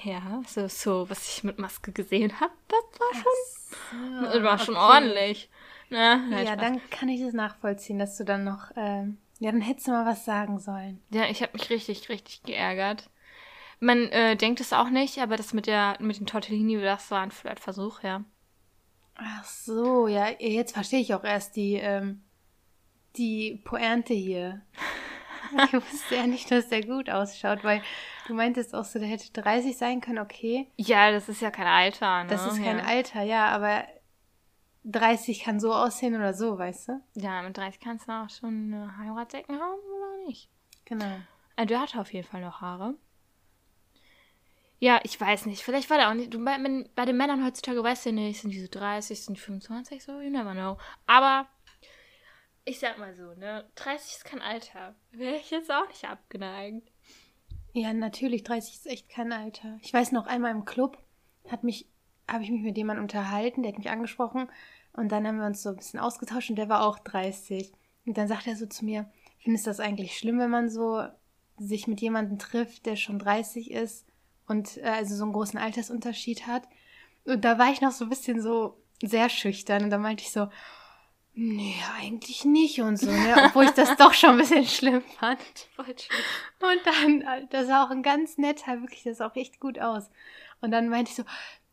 Ja, so, so, was ich mit Maske gesehen habe, das war schon, so, das war schon ordentlich. Na, ne? ja, dann kann ich das nachvollziehen, dass du dann noch, ähm, ja, dann hättest du mal was sagen sollen. Ja, ich habe mich richtig, richtig geärgert. Man äh, denkt es auch nicht, aber das mit der, mit den Tortellini, das war ein Flirtversuch, ja. Ach so, ja, jetzt verstehe ich auch erst die, ähm, die Pointe hier. Ich wusste ja nicht, dass der gut ausschaut, weil du meintest auch so, der hätte 30 sein können, okay. Ja, das ist ja kein Alter, ne? Das ist kein ja. Alter, ja, aber 30 kann so aussehen oder so, weißt du? Ja, mit 30 kannst du auch schon eine Heiratsdecken haben oder nicht. Genau. Also, der hatte auf jeden Fall noch Haare. Ja, ich weiß nicht. Vielleicht war der auch nicht. Du, bei, bei den Männern heutzutage weißt du nicht, sind die so 30, sind die 25, so, you never know. Aber ich sag mal so, ne, 30 ist kein Alter. Wäre ich jetzt auch nicht abgeneigt. Ja, natürlich, 30 ist echt kein Alter. Ich weiß noch einmal im Club hat mich, habe ich mich mit jemandem unterhalten, der hat mich angesprochen und dann haben wir uns so ein bisschen ausgetauscht und der war auch 30. Und dann sagt er so zu mir, findest du das eigentlich schlimm, wenn man so sich mit jemandem trifft, der schon 30 ist? Und äh, also so einen großen Altersunterschied hat. Und da war ich noch so ein bisschen so sehr schüchtern und da meinte ich so, nee, eigentlich nicht und so, ne? Obwohl ich das doch schon ein bisschen schlimm fand. Und dann, äh, das sah auch ein ganz netter, wirklich, das sah auch echt gut aus. Und dann meinte ich so,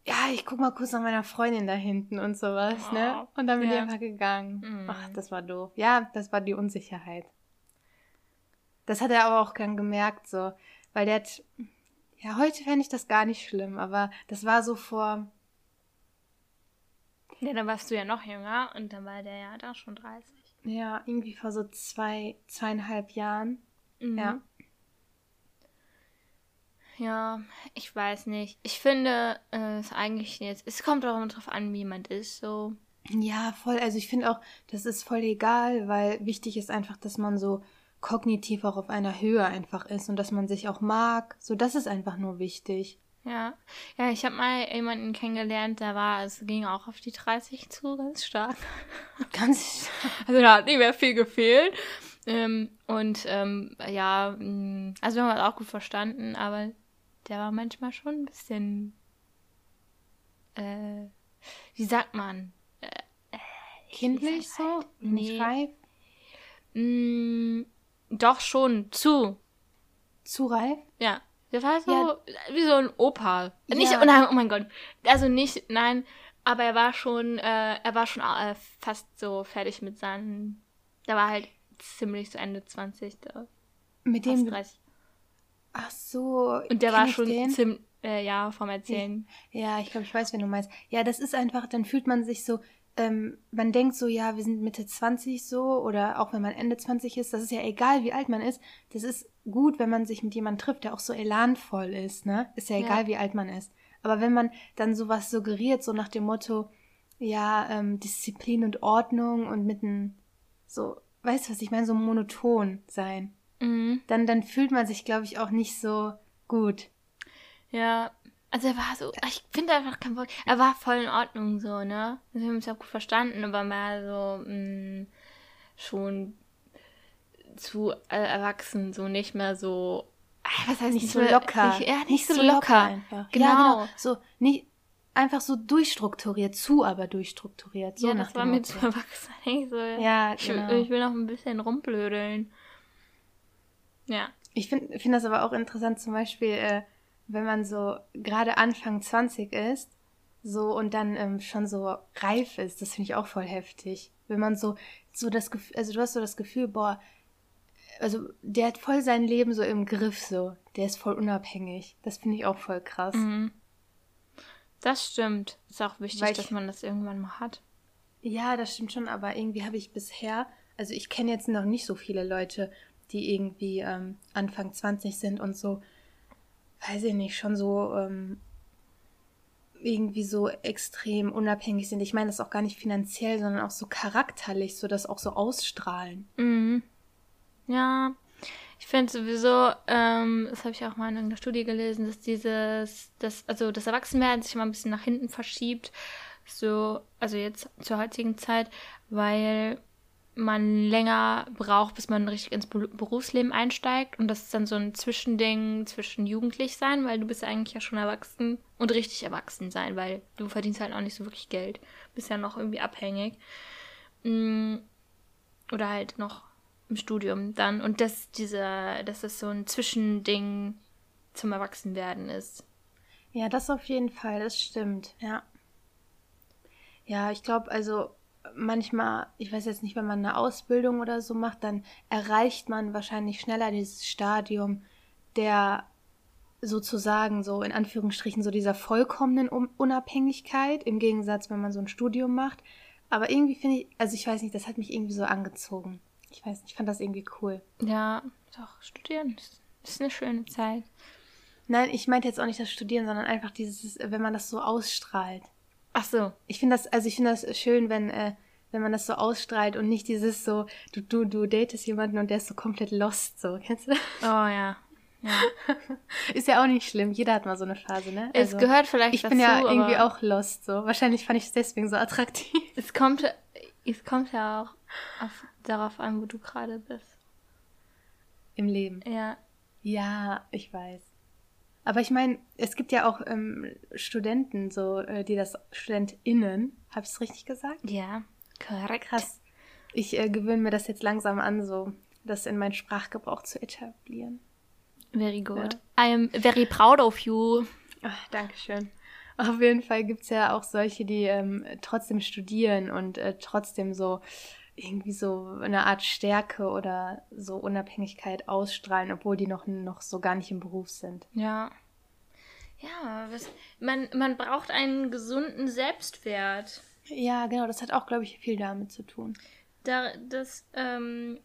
ja, ich guck mal kurz nach meiner Freundin da hinten und sowas, ne? oh, ne? Und dann bin ja. ich einfach gegangen. Mm. Ach, das war doof. Ja, das war die Unsicherheit. Das hat er aber auch gern gemerkt, so, weil der hat, ja, heute fände ich das gar nicht schlimm, aber das war so vor. Ja, dann warst du ja noch jünger und dann war der ja da schon 30. Ja, irgendwie vor so zwei, zweieinhalb Jahren. Mhm. Ja. Ja, ich weiß nicht. Ich finde es eigentlich jetzt. Es kommt auch immer drauf an, wie jemand ist, so. Ja, voll. Also ich finde auch, das ist voll egal, weil wichtig ist einfach, dass man so kognitiv auch auf einer Höhe einfach ist und dass man sich auch mag. So, das ist einfach nur wichtig. Ja, ja, ich habe mal jemanden kennengelernt, der war, es ging auch auf die 30 zu, ganz stark. Ganz Also da hat nicht mehr viel gefehlt. Ähm, und ähm, ja, mm, also wir haben uns auch gut verstanden, aber der war manchmal schon ein bisschen, äh, wie sagt man? Äh, äh Kindlich so? Nee. Reif? Mm, doch schon zu. Zu reif? Ja. Der war so ja. wie so ein Opa. Ja. Nicht, oh, nein, oh mein Gott. Also nicht, nein, aber er war schon, äh, er war schon äh, fast so fertig mit seinen. Der war halt ziemlich zu Ende 20. Da. Mit dem. 30. Ach so. Und der war schon ziemlich, äh, ja, vom Erzählen. Ja, ich glaube, ich weiß, wen du meinst. Ja, das ist einfach, dann fühlt man sich so, ähm, man denkt so, ja, wir sind Mitte 20 so oder auch wenn man Ende 20 ist, das ist ja egal, wie alt man ist. Das ist gut, wenn man sich mit jemandem trifft, der auch so elanvoll ist, ne? Ist ja egal, ja. wie alt man ist. Aber wenn man dann sowas suggeriert, so nach dem Motto, ja, ähm, Disziplin und Ordnung und mit einem, so, weißt du, was ich meine, so monoton sein, mhm. dann, dann fühlt man sich, glaube ich, auch nicht so gut. Ja, also er war so, ich finde einfach kein Wort. Er war voll in Ordnung so, ne? Also wir haben uns ja gut verstanden, aber mehr so mh, mm, schon zu äh, erwachsen, so nicht mehr so. Ah, was heißt nicht, nicht so locker? Nicht, ja, nicht, nicht so, so, locker. locker. Genau. Ja, genau. So nicht einfach so durchstrukturiert, zu aber durchstrukturiert. So ja, das war mir zu erwachsen. Ich so, ja, ich, genau. ich will noch ein bisschen rumblödeln. Ja. Ich finde find das aber auch interessant, zum Beispiel, äh, wenn man so gerade Anfang 20 ist so und dann ähm, schon so reif ist. Das finde ich auch voll heftig. Wenn man so, so das Gefühl, also du hast so das Gefühl, boah, also der hat voll sein Leben so im Griff, so. Der ist voll unabhängig. Das finde ich auch voll krass. Mhm. Das stimmt. Ist auch wichtig, Weil ich- dass man das irgendwann mal hat. Ja, das stimmt schon, aber irgendwie habe ich bisher, also ich kenne jetzt noch nicht so viele Leute, die irgendwie ähm, Anfang 20 sind und so, weiß ich nicht, schon so ähm, irgendwie so extrem unabhängig sind. Ich meine das auch gar nicht finanziell, sondern auch so charakterlich, so das auch so ausstrahlen. Mhm. Ja, ich finde sowieso, ähm, das habe ich auch mal in irgendeiner Studie gelesen, dass dieses, das, also das Erwachsenwerden sich immer ein bisschen nach hinten verschiebt, so, also jetzt zur heutigen Zeit, weil man länger braucht, bis man richtig ins Be- Berufsleben einsteigt und das ist dann so ein Zwischending zwischen jugendlich sein, weil du bist eigentlich ja schon erwachsen und richtig erwachsen sein, weil du verdienst halt auch nicht so wirklich Geld, bist ja noch irgendwie abhängig. Mm, oder halt noch im Studium dann und dass dieser, dass das so ein Zwischending zum Erwachsenwerden ist. Ja, das auf jeden Fall, das stimmt, ja. Ja, ich glaube, also manchmal, ich weiß jetzt nicht, wenn man eine Ausbildung oder so macht, dann erreicht man wahrscheinlich schneller dieses Stadium der sozusagen so in Anführungsstrichen so dieser vollkommenen Un- Unabhängigkeit, im Gegensatz, wenn man so ein Studium macht. Aber irgendwie finde ich, also ich weiß nicht, das hat mich irgendwie so angezogen. Ich weiß nicht, ich fand das irgendwie cool. Ja, doch, studieren ist eine schöne Zeit. Nein, ich meinte jetzt auch nicht das Studieren, sondern einfach dieses, wenn man das so ausstrahlt. Ach so. Ich finde das, also ich finde das schön, wenn, äh, wenn man das so ausstrahlt und nicht dieses so, du, du, du datest jemanden und der ist so komplett lost, so. Kennst du das? Oh ja. ja. Ist ja auch nicht schlimm. Jeder hat mal so eine Phase, ne? es gehört vielleicht Ich dazu, bin ja irgendwie auch lost, so. Wahrscheinlich fand ich es deswegen so attraktiv. Es kommt, es kommt ja auch auf, darauf an, wo du gerade bist. Im Leben. Ja. Ja, ich weiß. Aber ich meine, es gibt ja auch ähm, Studenten, so, äh, die das, StudentInnen, habe ich es richtig gesagt? Ja, korrekt. Krass. Ich äh, gewöhne mir das jetzt langsam an, so das in meinen Sprachgebrauch zu etablieren. Very good. I am very proud of you. Ach, Dankeschön. Auf jeden Fall gibt es ja auch solche, die ähm, trotzdem studieren und äh, trotzdem so irgendwie so eine Art Stärke oder so Unabhängigkeit ausstrahlen, obwohl die noch, noch so gar nicht im Beruf sind. Ja. Ja, was, man, man braucht einen gesunden Selbstwert. Ja, genau, das hat auch, glaube ich, viel damit zu tun. Da, das, ähm,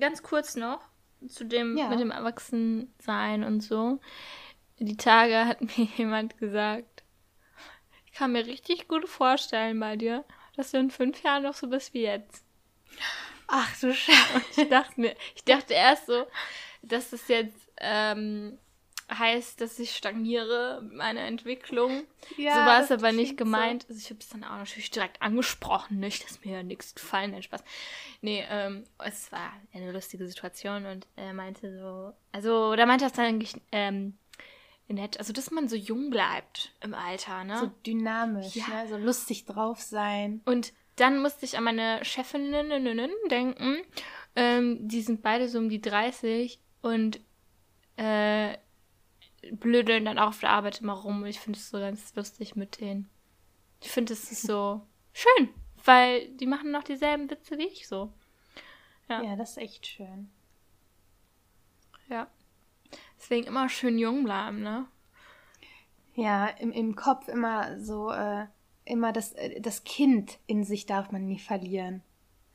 ganz kurz noch zu dem Ja. mit dem Erwachsensein und so. Die Tage hat mir jemand gesagt, ich kann mir richtig gut vorstellen bei dir, dass du in fünf Jahren noch so bist wie jetzt. Ach du Scheiße. Ich dachte mir, ich dachte erst so, dass das jetzt ähm, heißt, dass ich stagniere mit meiner Entwicklung. Ja, so war es aber nicht klingt so. gemeint. Also ich habe es dann auch natürlich direkt angesprochen, nicht, dass mir ja nichts gefallen, nein, Spaß. Nee, ähm, es war eine lustige Situation und er meinte so, also, da meinte er es eigentlich ähm, nett, also dass man so jung bleibt im Alter, ne? So dynamisch, Ja. ne? so lustig drauf sein. Und dann musste ich an meine Chefinnen denken. Ähm, die sind beide so um die 30 und äh, blödeln dann auch auf der Arbeit immer rum. Ich finde es so ganz lustig mit denen. Ich finde es ist so schön, weil die machen noch dieselben Witze wie ich so. Ja. Ja, das ist echt schön. Ja. Deswegen immer schön jung bleiben, ne? Ja, im, im Kopf immer so, äh, immer das, äh, das Kind in sich darf man nie verlieren.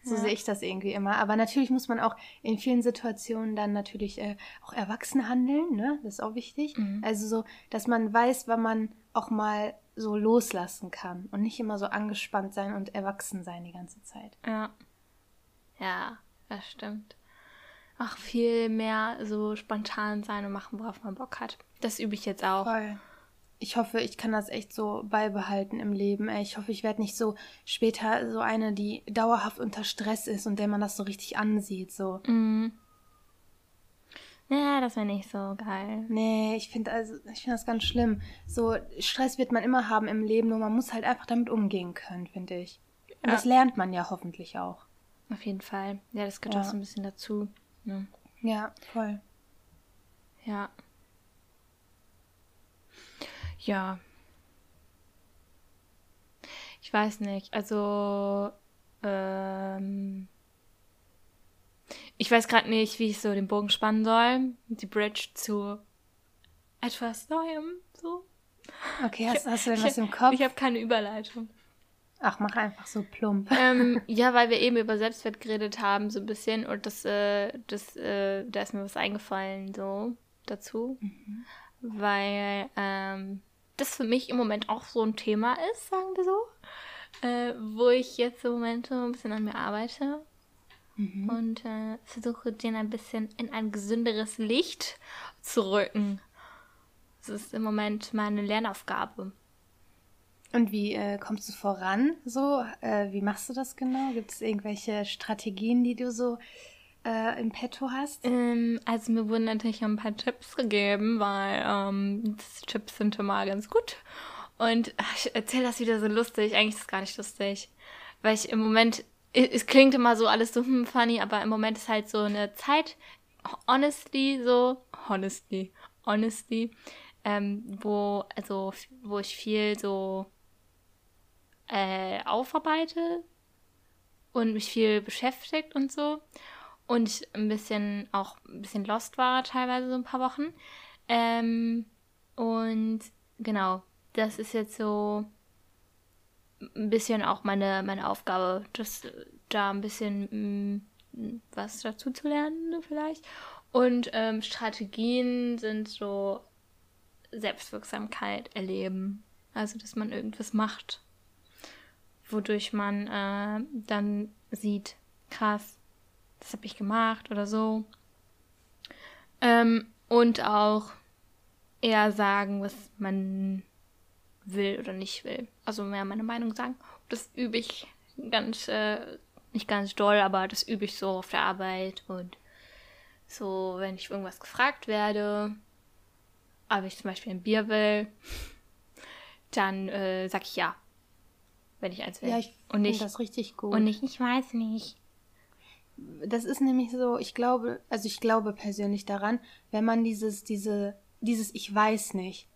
So Ja. sehe ich das irgendwie immer. Aber natürlich muss man auch in vielen Situationen dann natürlich äh, auch erwachsen handeln, ne? Das ist auch wichtig. Mhm. Also so, dass man weiß, wann man auch mal so loslassen kann und nicht immer so angespannt sein und erwachsen sein die ganze Zeit. Ja. Ja, das stimmt. Auch viel mehr so spontan sein und machen, worauf man Bock hat. Das übe ich jetzt auch. Voll. Ich hoffe, ich kann das echt so beibehalten im Leben. Ey. Ich hoffe, ich werde nicht so später so eine, die dauerhaft unter Stress ist und der man das so richtig ansieht. So. Mhm. Ja, das wäre nicht so geil. Nee, ich finde also, ich finde das ganz schlimm. So Stress wird man immer haben im Leben, nur man muss halt einfach damit umgehen können, finde ich. Und Ja. das lernt man ja hoffentlich auch. Auf jeden Fall. Ja, das gehört Ja. auch so ein bisschen dazu. Ne? Ja, voll. Ja. Ja. Ich weiß nicht. Also, ähm, ich weiß gerade nicht, wie ich so den Bogen spannen soll. Die Bridge zu etwas Neuem, so. Okay, hast, hast du denn was im Kopf? Ich habe keine Überleitung. Ach, mach einfach so plump. ähm, ja, weil wir eben über Selbstwert geredet haben, so ein bisschen. Und das, äh, das, äh, da ist mir was eingefallen, so dazu. Mhm. Weil ähm, das für mich im Moment auch so ein Thema ist, sagen wir so. Äh, wo ich jetzt im Moment so ein bisschen an mir arbeite. Mhm. Und äh, versuche, den ein bisschen in ein gesünderes Licht zu rücken. Das ist im Moment meine Lernaufgabe. Und wie äh, kommst du voran so? Äh, wie machst du das genau? Gibt es irgendwelche Strategien, die du so äh, im Petto hast? Ähm, also mir wurden natürlich ein paar Tipps gegeben, weil ähm, Tipps sind immer ganz gut. Und ach, ich erzähle das wieder so lustig. Eigentlich ist es gar nicht lustig. Weil ich im Moment, es klingt immer so alles so hm, funny, aber im Moment ist halt so eine Zeit, honestly, so, honestly, honestly, ähm, wo, also, wo ich viel so äh, aufarbeite und mich viel beschäftigt und so. Und ich ein bisschen auch ein bisschen lost war, teilweise so ein paar Wochen. Ähm, und genau, das ist jetzt so ein bisschen auch meine, meine Aufgabe, das, da ein bisschen mh, mm, was dazu zu lernen, vielleicht. Und ähm, Strategien sind so Selbstwirksamkeit erleben. Also, dass man irgendwas macht wodurch man äh, dann sieht, krass, das habe ich gemacht oder so. Ähm, und auch eher sagen, was man will oder nicht will. Also mehr meine Meinung sagen. Das übe ich ganz, äh, nicht ganz doll, aber das übe ich so auf der Arbeit und so, wenn ich irgendwas gefragt werde, ob ich zum Beispiel ein Bier will, dann äh, sag ich ja wenn ich eins will. Ja, ich finde das richtig gut. Und nicht, ich weiß nicht. Das ist nämlich so, ich glaube, also ich glaube persönlich daran, wenn man dieses, diese, dieses Ich weiß nicht,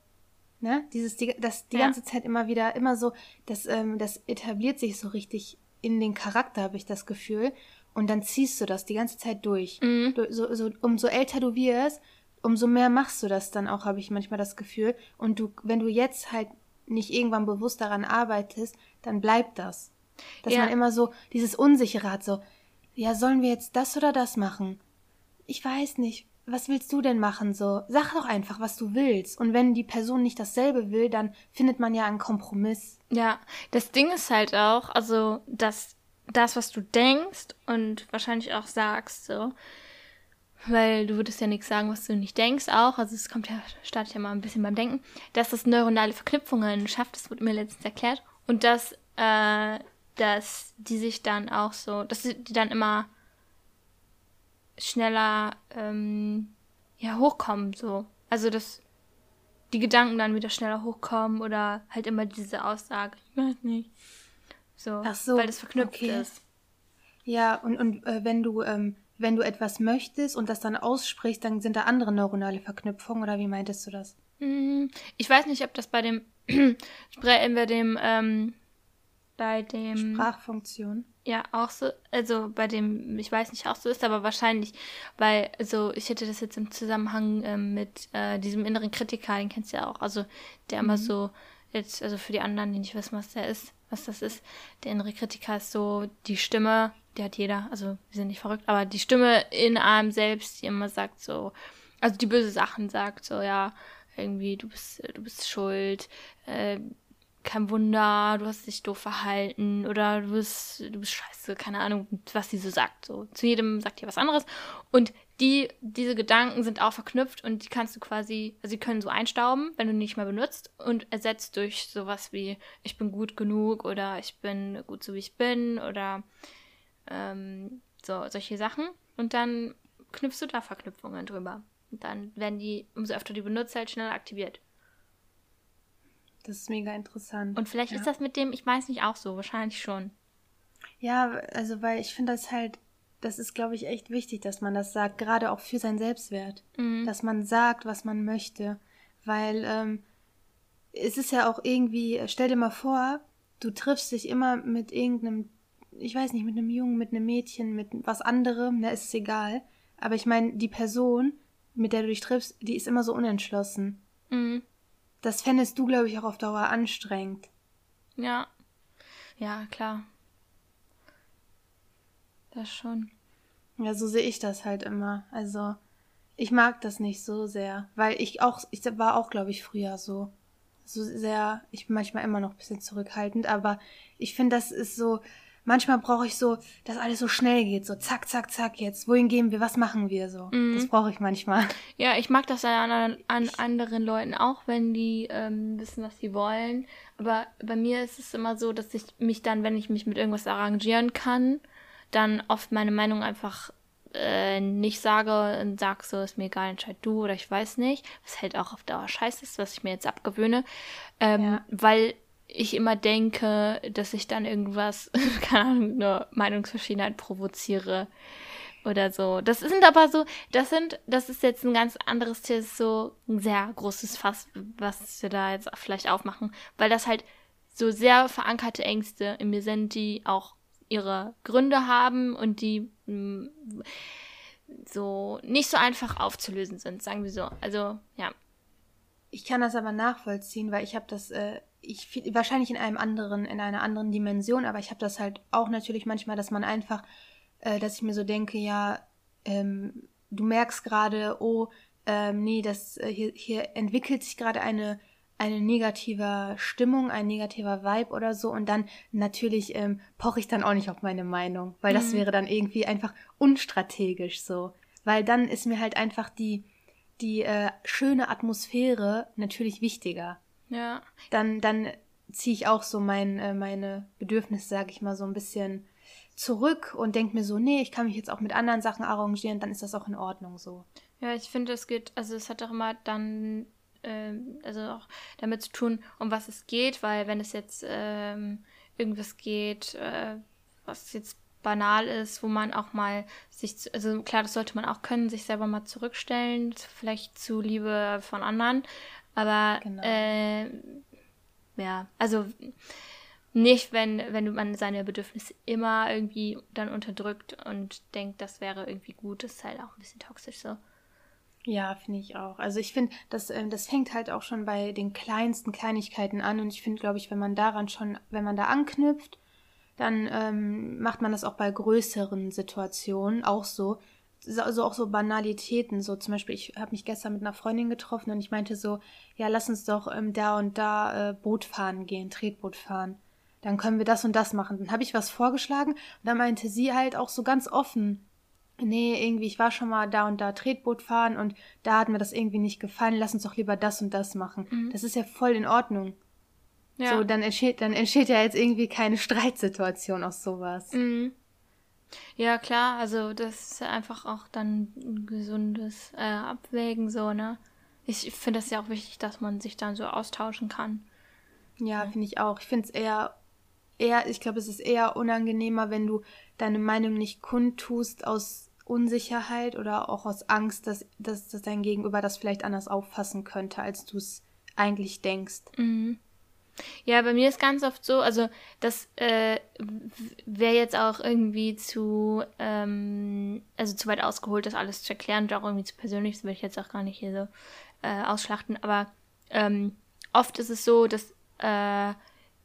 ne, dieses, die, das die ja. ganze Zeit immer wieder, immer so, das, ähm, das etabliert sich so richtig in den Charakter, habe ich das Gefühl. Und dann ziehst du das die ganze Zeit durch. Mhm. Du, so, so, umso älter du wirst, umso mehr machst du das dann auch, habe ich manchmal das Gefühl. Und du, wenn du jetzt halt nicht irgendwann bewusst daran arbeitest, dann bleibt das. Dass ja. man immer so dieses Unsichere hat, so, ja, sollen wir jetzt das oder das machen? Ich weiß nicht. Was willst du denn machen? So, sag doch einfach, was du willst. Und wenn die Person nicht dasselbe will, dann findet man ja einen Kompromiss. Ja, das Ding ist halt auch, also, dass das, was du denkst und wahrscheinlich auch sagst, so, weil du würdest ja nichts sagen, was du nicht denkst auch. Also es kommt ja, startet ja mal ein bisschen beim Denken, dass das neuronale Verknüpfungen schafft, das wurde mir letztens erklärt. Und dass, äh, dass die sich dann auch so, dass die dann immer schneller ähm, ja, hochkommen, so. Also dass die Gedanken dann wieder schneller hochkommen oder halt immer diese Aussage, ich weiß nicht. So, so weil das verknüpft okay. ist. Ja, und, und äh, wenn du ähm, wenn du etwas möchtest und das dann aussprichst, dann sind da andere neuronale Verknüpfungen oder wie meintest du das? Mm, ich weiß nicht, ob das bei dem bei dem ähm, bei dem Sprachfunktion. Ja, auch so, also bei dem, ich weiß nicht, auch so ist, aber wahrscheinlich, weil, also ich hätte das jetzt im Zusammenhang ähm, mit äh, diesem inneren Kritiker, den kennst du ja auch, also der mhm. immer so, jetzt, also für die anderen, die nicht wissen, was der ist, was das ist, der innere Kritiker ist so die Stimme, die hat jeder, also wir sind nicht verrückt, aber die Stimme in einem selbst, die immer sagt so, also die böse Sachen sagt so, ja, irgendwie, du bist, du bist schuld, äh, kein Wunder, du hast dich doof verhalten oder du bist, du bist scheiße, keine Ahnung, was sie so sagt. So, zu jedem sagt ihr was anderes. Und die, diese Gedanken sind auch verknüpft und die kannst du quasi, also sie können so einstauben, wenn du nicht mehr benutzt und ersetzt durch sowas wie, ich bin gut genug oder ich bin gut so wie ich bin oder ähm, so, solche Sachen. Und dann knüpfst du da Verknüpfungen drüber. Und dann werden die, umso öfter die benutzt, halt schneller aktiviert. Das ist mega interessant. Und vielleicht ja. ist das mit dem, ich weiß nicht, auch so, wahrscheinlich schon. Ja, also weil ich finde das halt, das ist, glaube ich, echt wichtig, dass man das sagt, gerade auch für seinen Selbstwert. Mhm. Dass man sagt, was man möchte. Weil ähm, es ist ja auch irgendwie, stell dir mal vor, du triffst dich immer mit irgendeinem, ich weiß nicht, mit einem Jungen, mit einem Mädchen, mit was anderem, da ist es egal. Aber ich meine, die Person, mit der du dich triffst, die ist immer so unentschlossen. Mhm. Das fändest du, glaube ich, auch auf Dauer anstrengend. Ja. Ja, klar. Das schon. Ja, so sehe ich das halt immer. Also, ich mag das nicht so sehr, weil ich auch, ich war auch, glaube ich, früher so. So sehr, ich bin manchmal immer noch ein bisschen zurückhaltend, aber ich finde, das ist so, manchmal brauche ich so, dass alles so schnell geht, so zack, zack, zack, jetzt, wohin gehen wir, was machen wir so. Mhm. Das brauche ich manchmal. Ja, ich mag das an, an anderen Leuten auch, wenn die ähm, wissen, was sie wollen. Aber bei mir ist es immer so, dass ich mich dann, wenn ich mich mit irgendwas arrangieren kann, dann oft meine Meinung einfach äh, nicht sage und sag so, ist mir egal, entscheid du oder ich weiß nicht, was halt auch auf Dauer scheiße ist, was ich mir jetzt abgewöhne, ähm, ja. weil ich immer denke, dass ich dann irgendwas, keine Ahnung, eine Meinungsverschiedenheit provoziere oder so. Das sind aber so, das sind, das ist jetzt ein ganz anderes Ziel, so ein sehr großes Fass, was wir da jetzt vielleicht aufmachen, weil das halt so sehr verankerte Ängste in mir sind, die auch ihre Gründe haben und die mm, so nicht so einfach aufzulösen sind, sagen wir so. Also, ja. Ich kann das aber nachvollziehen, weil ich habe das, äh, ich wahrscheinlich in einem anderen, in einer anderen Dimension, aber ich habe das halt auch natürlich manchmal, dass man einfach, äh, dass ich mir so denke, ja, ähm, du merkst gerade, oh, ähm, nee, das äh, hier, hier entwickelt sich gerade eine eine negative Stimmung, ein negativer Vibe oder so und dann natürlich ähm, poche ich dann auch nicht auf meine Meinung, weil das mhm. wäre dann irgendwie einfach unstrategisch so, weil dann ist mir halt einfach die die äh, schöne Atmosphäre natürlich wichtiger. Ja. Dann dann ziehe ich auch so mein äh, meine Bedürfnisse, sage ich mal so ein bisschen zurück und denke mir so, nee, ich kann mich jetzt auch mit anderen Sachen arrangieren, dann ist das auch in Ordnung so. Ja, ich finde, es geht, also es hat auch immer dann ähm, also auch damit zu tun, um was es geht, weil wenn es jetzt ähm, irgendwas geht, äh, was jetzt banal ist, wo man auch mal sich, also klar, das sollte man auch können, sich selber mal zurückstellen, vielleicht zu Liebe von anderen, aber genau. äh, ja, also nicht, wenn, wenn man seine Bedürfnisse immer irgendwie dann unterdrückt und denkt, das wäre irgendwie gut, das ist halt auch ein bisschen toxisch so. Ja, finde ich auch. Also ich finde, das, äh, das fängt halt auch schon bei den kleinsten Kleinigkeiten an und ich finde, glaube ich, wenn man daran schon, wenn man da anknüpft, dann ähm, macht man das auch bei größeren Situationen auch so. Also auch so Banalitäten, so zum Beispiel, ich habe mich gestern mit einer Freundin getroffen und ich meinte so, ja, lass uns doch ähm, da und da äh, Boot fahren gehen, Tretboot fahren. Dann können wir das und das machen. Dann habe ich was vorgeschlagen und dann meinte sie halt auch so ganz offen, nee, irgendwie, ich war schon mal da und da Tretboot fahren und da hat mir das irgendwie nicht gefallen, lass uns doch lieber das und das machen. Mhm. Das ist ja voll in Ordnung. Ja. So, dann entsteht, dann entsteht ja jetzt irgendwie keine Streitsituation aus sowas. Mhm. Ja, klar, also das ist einfach auch dann ein gesundes äh, Abwägen, so, ne? Ich finde es ja auch wichtig, dass man sich dann so austauschen kann. Ja, finde ich auch. Ich finde es eher, eher, ich glaube, es ist eher unangenehmer, wenn du deine Meinung nicht kundtust aus Unsicherheit oder auch aus Angst, dass, dass, dass dein Gegenüber das vielleicht anders auffassen könnte, als du es eigentlich denkst. Mhm. Ja, bei mir ist ganz oft so, also das äh, wäre jetzt auch irgendwie zu, ähm, also zu weit ausgeholt, das alles zu erklären und auch irgendwie zu persönlich, das will ich jetzt auch gar nicht hier so äh, ausschlachten, aber ähm, oft ist es so, dass äh,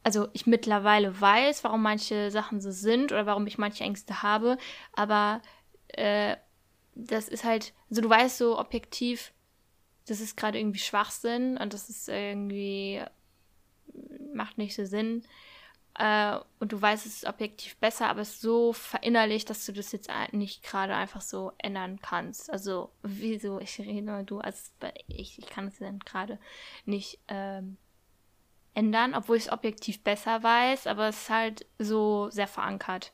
also ich mittlerweile weiß, warum manche Sachen so sind oder warum ich manche Ängste habe, aber äh, das ist halt, also du weißt so objektiv, das ist gerade irgendwie Schwachsinn und das ist irgendwie, macht nicht so Sinn. Äh, und du weißt, es ist objektiv besser, aber es ist so verinnerlicht, dass du das jetzt nicht gerade einfach so ändern kannst. Also, wieso, ich rede nur du, als ich, ich kann es dann gerade nicht ähm, ändern, obwohl ich es objektiv besser weiß, aber es ist halt so sehr verankert.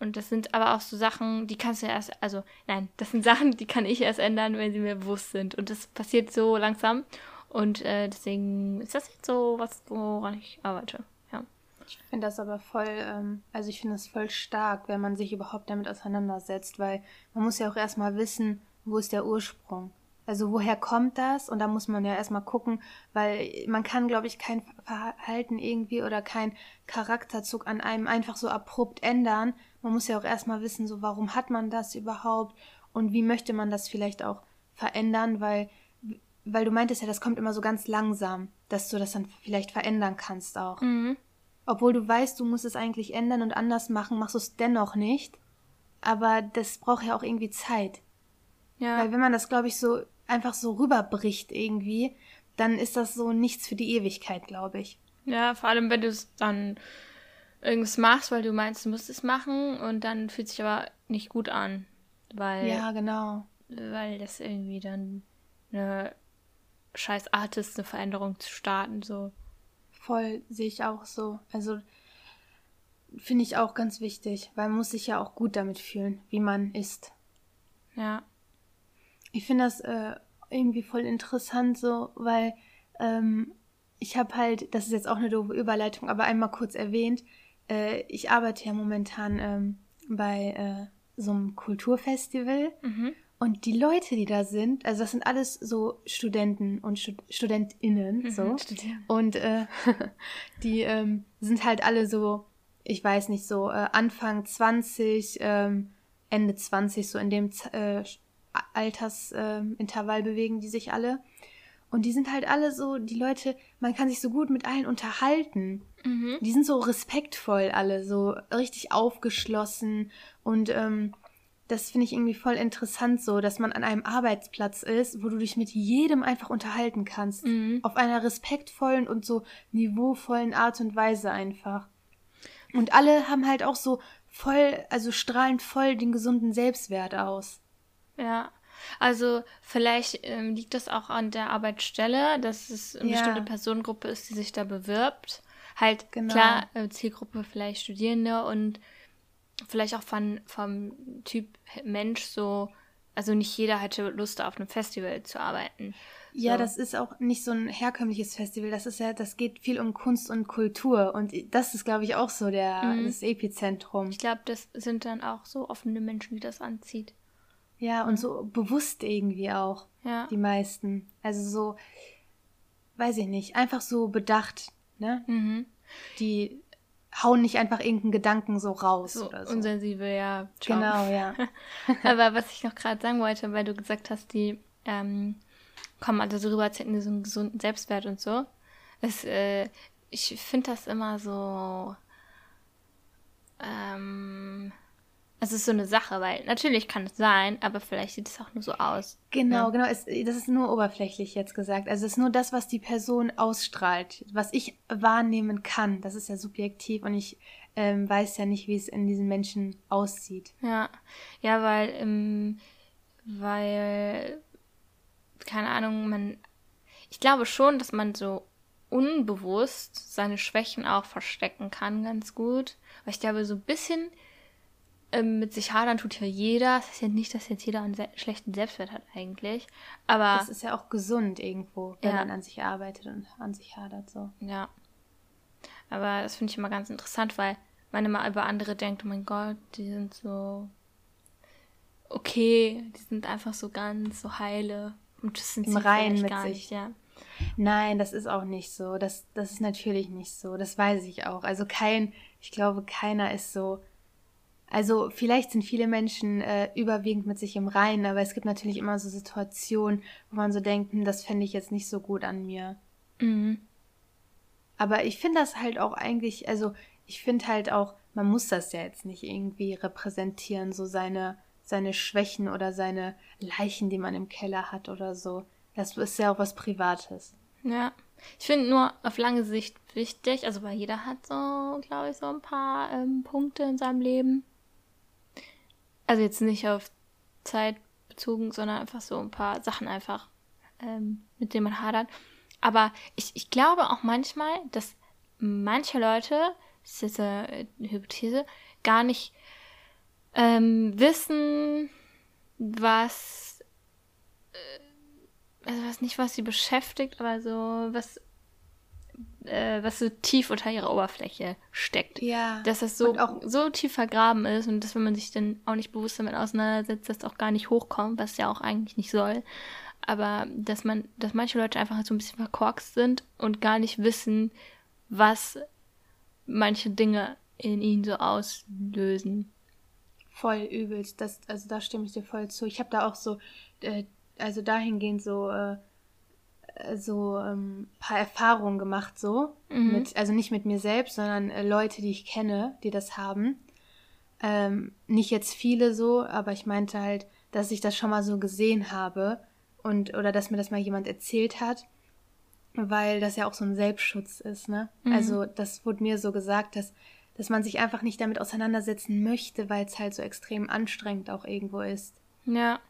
Und das sind aber auch so Sachen, die kannst du erst, also nein, das sind Sachen, die kann ich erst ändern, wenn sie mir bewusst sind. Und das passiert so langsam. Und äh, deswegen ist das jetzt so was, woran ich arbeite. Ja. Ich finde das aber voll, ähm, also ich finde es voll stark, wenn man sich überhaupt damit auseinandersetzt, weil man muss ja auch erstmal wissen, wo ist der Ursprung. Also woher kommt das? Und da muss man ja erstmal gucken, weil man kann, glaube ich, kein Verhalten irgendwie oder kein Charakterzug an einem einfach so abrupt ändern. Man muss ja auch erstmal wissen, so warum hat man das überhaupt und wie möchte man das vielleicht auch verändern, weil, weil du meintest ja, das kommt immer so ganz langsam, dass du das dann vielleicht verändern kannst auch. Mhm. Obwohl du weißt, du musst es eigentlich ändern und anders machen, machst du es dennoch nicht. Aber das braucht ja auch irgendwie Zeit. Ja. Weil wenn man das, glaube ich, so einfach so rüberbricht irgendwie, dann ist das so nichts für die Ewigkeit, glaube ich. Ja, vor allem, wenn du es dann irgendwas machst, weil du meinst, du musst es machen und dann fühlt sich aber nicht gut an. Weil, Ja, genau. weil das irgendwie dann eine scheiß Art ist, eine Veränderung zu starten, so. Voll sehe ich auch so. Also finde ich auch ganz wichtig, weil man muss sich ja auch gut damit fühlen, wie man ist. Ja. Ich finde das äh, irgendwie voll interessant so, weil ähm, ich habe halt, das ist jetzt auch eine doofe Überleitung, aber einmal kurz erwähnt, äh, ich arbeite ja momentan ähm, bei äh, so einem Kulturfestival Mhm. Und die Leute, die da sind, also das sind alles so Studenten und Stud StudentInnen, so. Mhm, studieren. Und äh, die ähm, sind halt alle so, ich weiß nicht, so äh, Anfang 20, ähm, Ende 20, so in dem äh, Altersintervall ähm, bewegen die sich alle. Und die sind halt alle so, die Leute, man kann sich so gut mit allen unterhalten. Mhm. Die sind so respektvoll alle, so richtig aufgeschlossen. Und ähm, das finde ich irgendwie voll interessant so, dass man an einem Arbeitsplatz ist, wo du dich mit jedem einfach unterhalten kannst. Mhm. Auf einer respektvollen und so niveauvollen Art und Weise einfach. Und alle haben halt auch so voll, also strahlend voll den gesunden Selbstwert aus. Ja. Also vielleicht ähm, liegt das auch an der Arbeitsstelle, dass es eine Ja. bestimmte Personengruppe ist, die sich da bewirbt. Halt Genau. klar, äh, Zielgruppe vielleicht Studierende und vielleicht auch von, vom Typ Mensch so, also nicht jeder hatte Lust auf einem Festival zu arbeiten. Ja, So. das ist auch nicht so ein herkömmliches Festival. Das ist ja, das geht viel um Kunst und Kultur. Und das ist, glaube ich, auch so der, Mhm. das Epizentrum. Ich glaube, das sind dann auch so offene Menschen, die das anzieht. Ja, und so bewusst irgendwie auch. Ja. Die meisten. Also so, weiß ich nicht, einfach so bedacht, ne? Mhm. Die hauen nicht einfach irgendeinen Gedanken so raus So oder so. unsensibel, ja. ciao. Genau, ja. Aber was ich noch gerade sagen wollte, weil du gesagt hast, die ähm, kommen also so rüber, als hätten die so einen gesunden Selbstwert und so. Es, äh, ich finde das immer so. Ähm, es ist so eine Sache, weil natürlich kann es sein, aber vielleicht sieht es auch nur so aus. Genau, Ja. genau. Es, das ist nur oberflächlich jetzt gesagt. Also es ist nur das, was die Person ausstrahlt, was ich wahrnehmen kann. Das ist ja subjektiv und ich ähm, weiß ja nicht, wie es in diesen Menschen aussieht. Ja, ja, weil, ähm, weil, keine Ahnung, man, ich glaube schon, dass man so unbewusst seine Schwächen auch verstecken kann, ganz gut. Weil ich glaube, so ein bisschen ähm, mit sich hadern tut ja jeder. Das heißt ja nicht, dass jetzt jeder einen se schlechten Selbstwert hat eigentlich. Aber, Das ist ja auch gesund irgendwo, wenn Ja. man an sich arbeitet und an sich hadert so. ja. Aber das finde ich immer ganz interessant, weil man immer über andere denkt, oh mein Gott, die sind so okay, die sind einfach so ganz so heile. Und das sind Im sie vielleicht mit gar sich. nicht, ja. Nein, das ist auch nicht so. Das, das ist natürlich nicht so. Das weiß ich auch. Also kein, ich glaube, keiner ist so. Also vielleicht sind viele Menschen äh, überwiegend mit sich im Reinen, aber es gibt natürlich immer so Situationen, wo man so denkt, hm, das fände ich jetzt nicht so gut an mir. Mhm. Aber ich finde das halt auch eigentlich, also ich finde halt auch, man muss das ja jetzt nicht irgendwie repräsentieren, so seine, seine Schwächen oder seine Leichen, die man im Keller hat oder so. Das ist ja auch was Privates. Ja. Ich finde nur auf lange Sicht wichtig, also weil jeder hat so, glaube ich, so ein paar ähm, Punkte in seinem Leben. Also jetzt nicht auf Zeit bezogen, sondern einfach so ein paar Sachen einfach, ähm, mit denen man hadert. Aber ich, ich glaube auch manchmal, dass manche Leute, das ist jetzt eine Hypothese, gar nicht ähm, wissen, was also was nicht, was sie beschäftigt, aber so was, äh, was so tief unter ihrer Oberfläche steckt. Ja. Dass das so, so tief vergraben ist und dass, wenn man sich dann auch nicht bewusst damit auseinandersetzt, das auch gar nicht hochkommt, was ja auch eigentlich nicht soll. aber dass man, dass manche Leute einfach so ein bisschen verkorkst sind und gar nicht wissen, was manche Dinge in ihnen so auslösen. Voll übelst. Das, also da stimme ich dir voll zu. Ich habe da auch so, äh, also dahingehend so, äh, so ähm, paar Erfahrungen gemacht, so. Mhm. Mit, also nicht mit mir selbst, sondern äh, Leute, die ich kenne, die das haben. Ähm, nicht jetzt viele so, aber ich meinte halt, dass ich das schon mal so gesehen habe und oder dass mir das mal jemand erzählt hat, weil das ja auch so ein Selbstschutz ist, ne? Mhm. Also das wurde mir so gesagt, dass dass man sich einfach nicht damit auseinandersetzen möchte, weil es halt so extrem anstrengend auch irgendwo ist. Ja.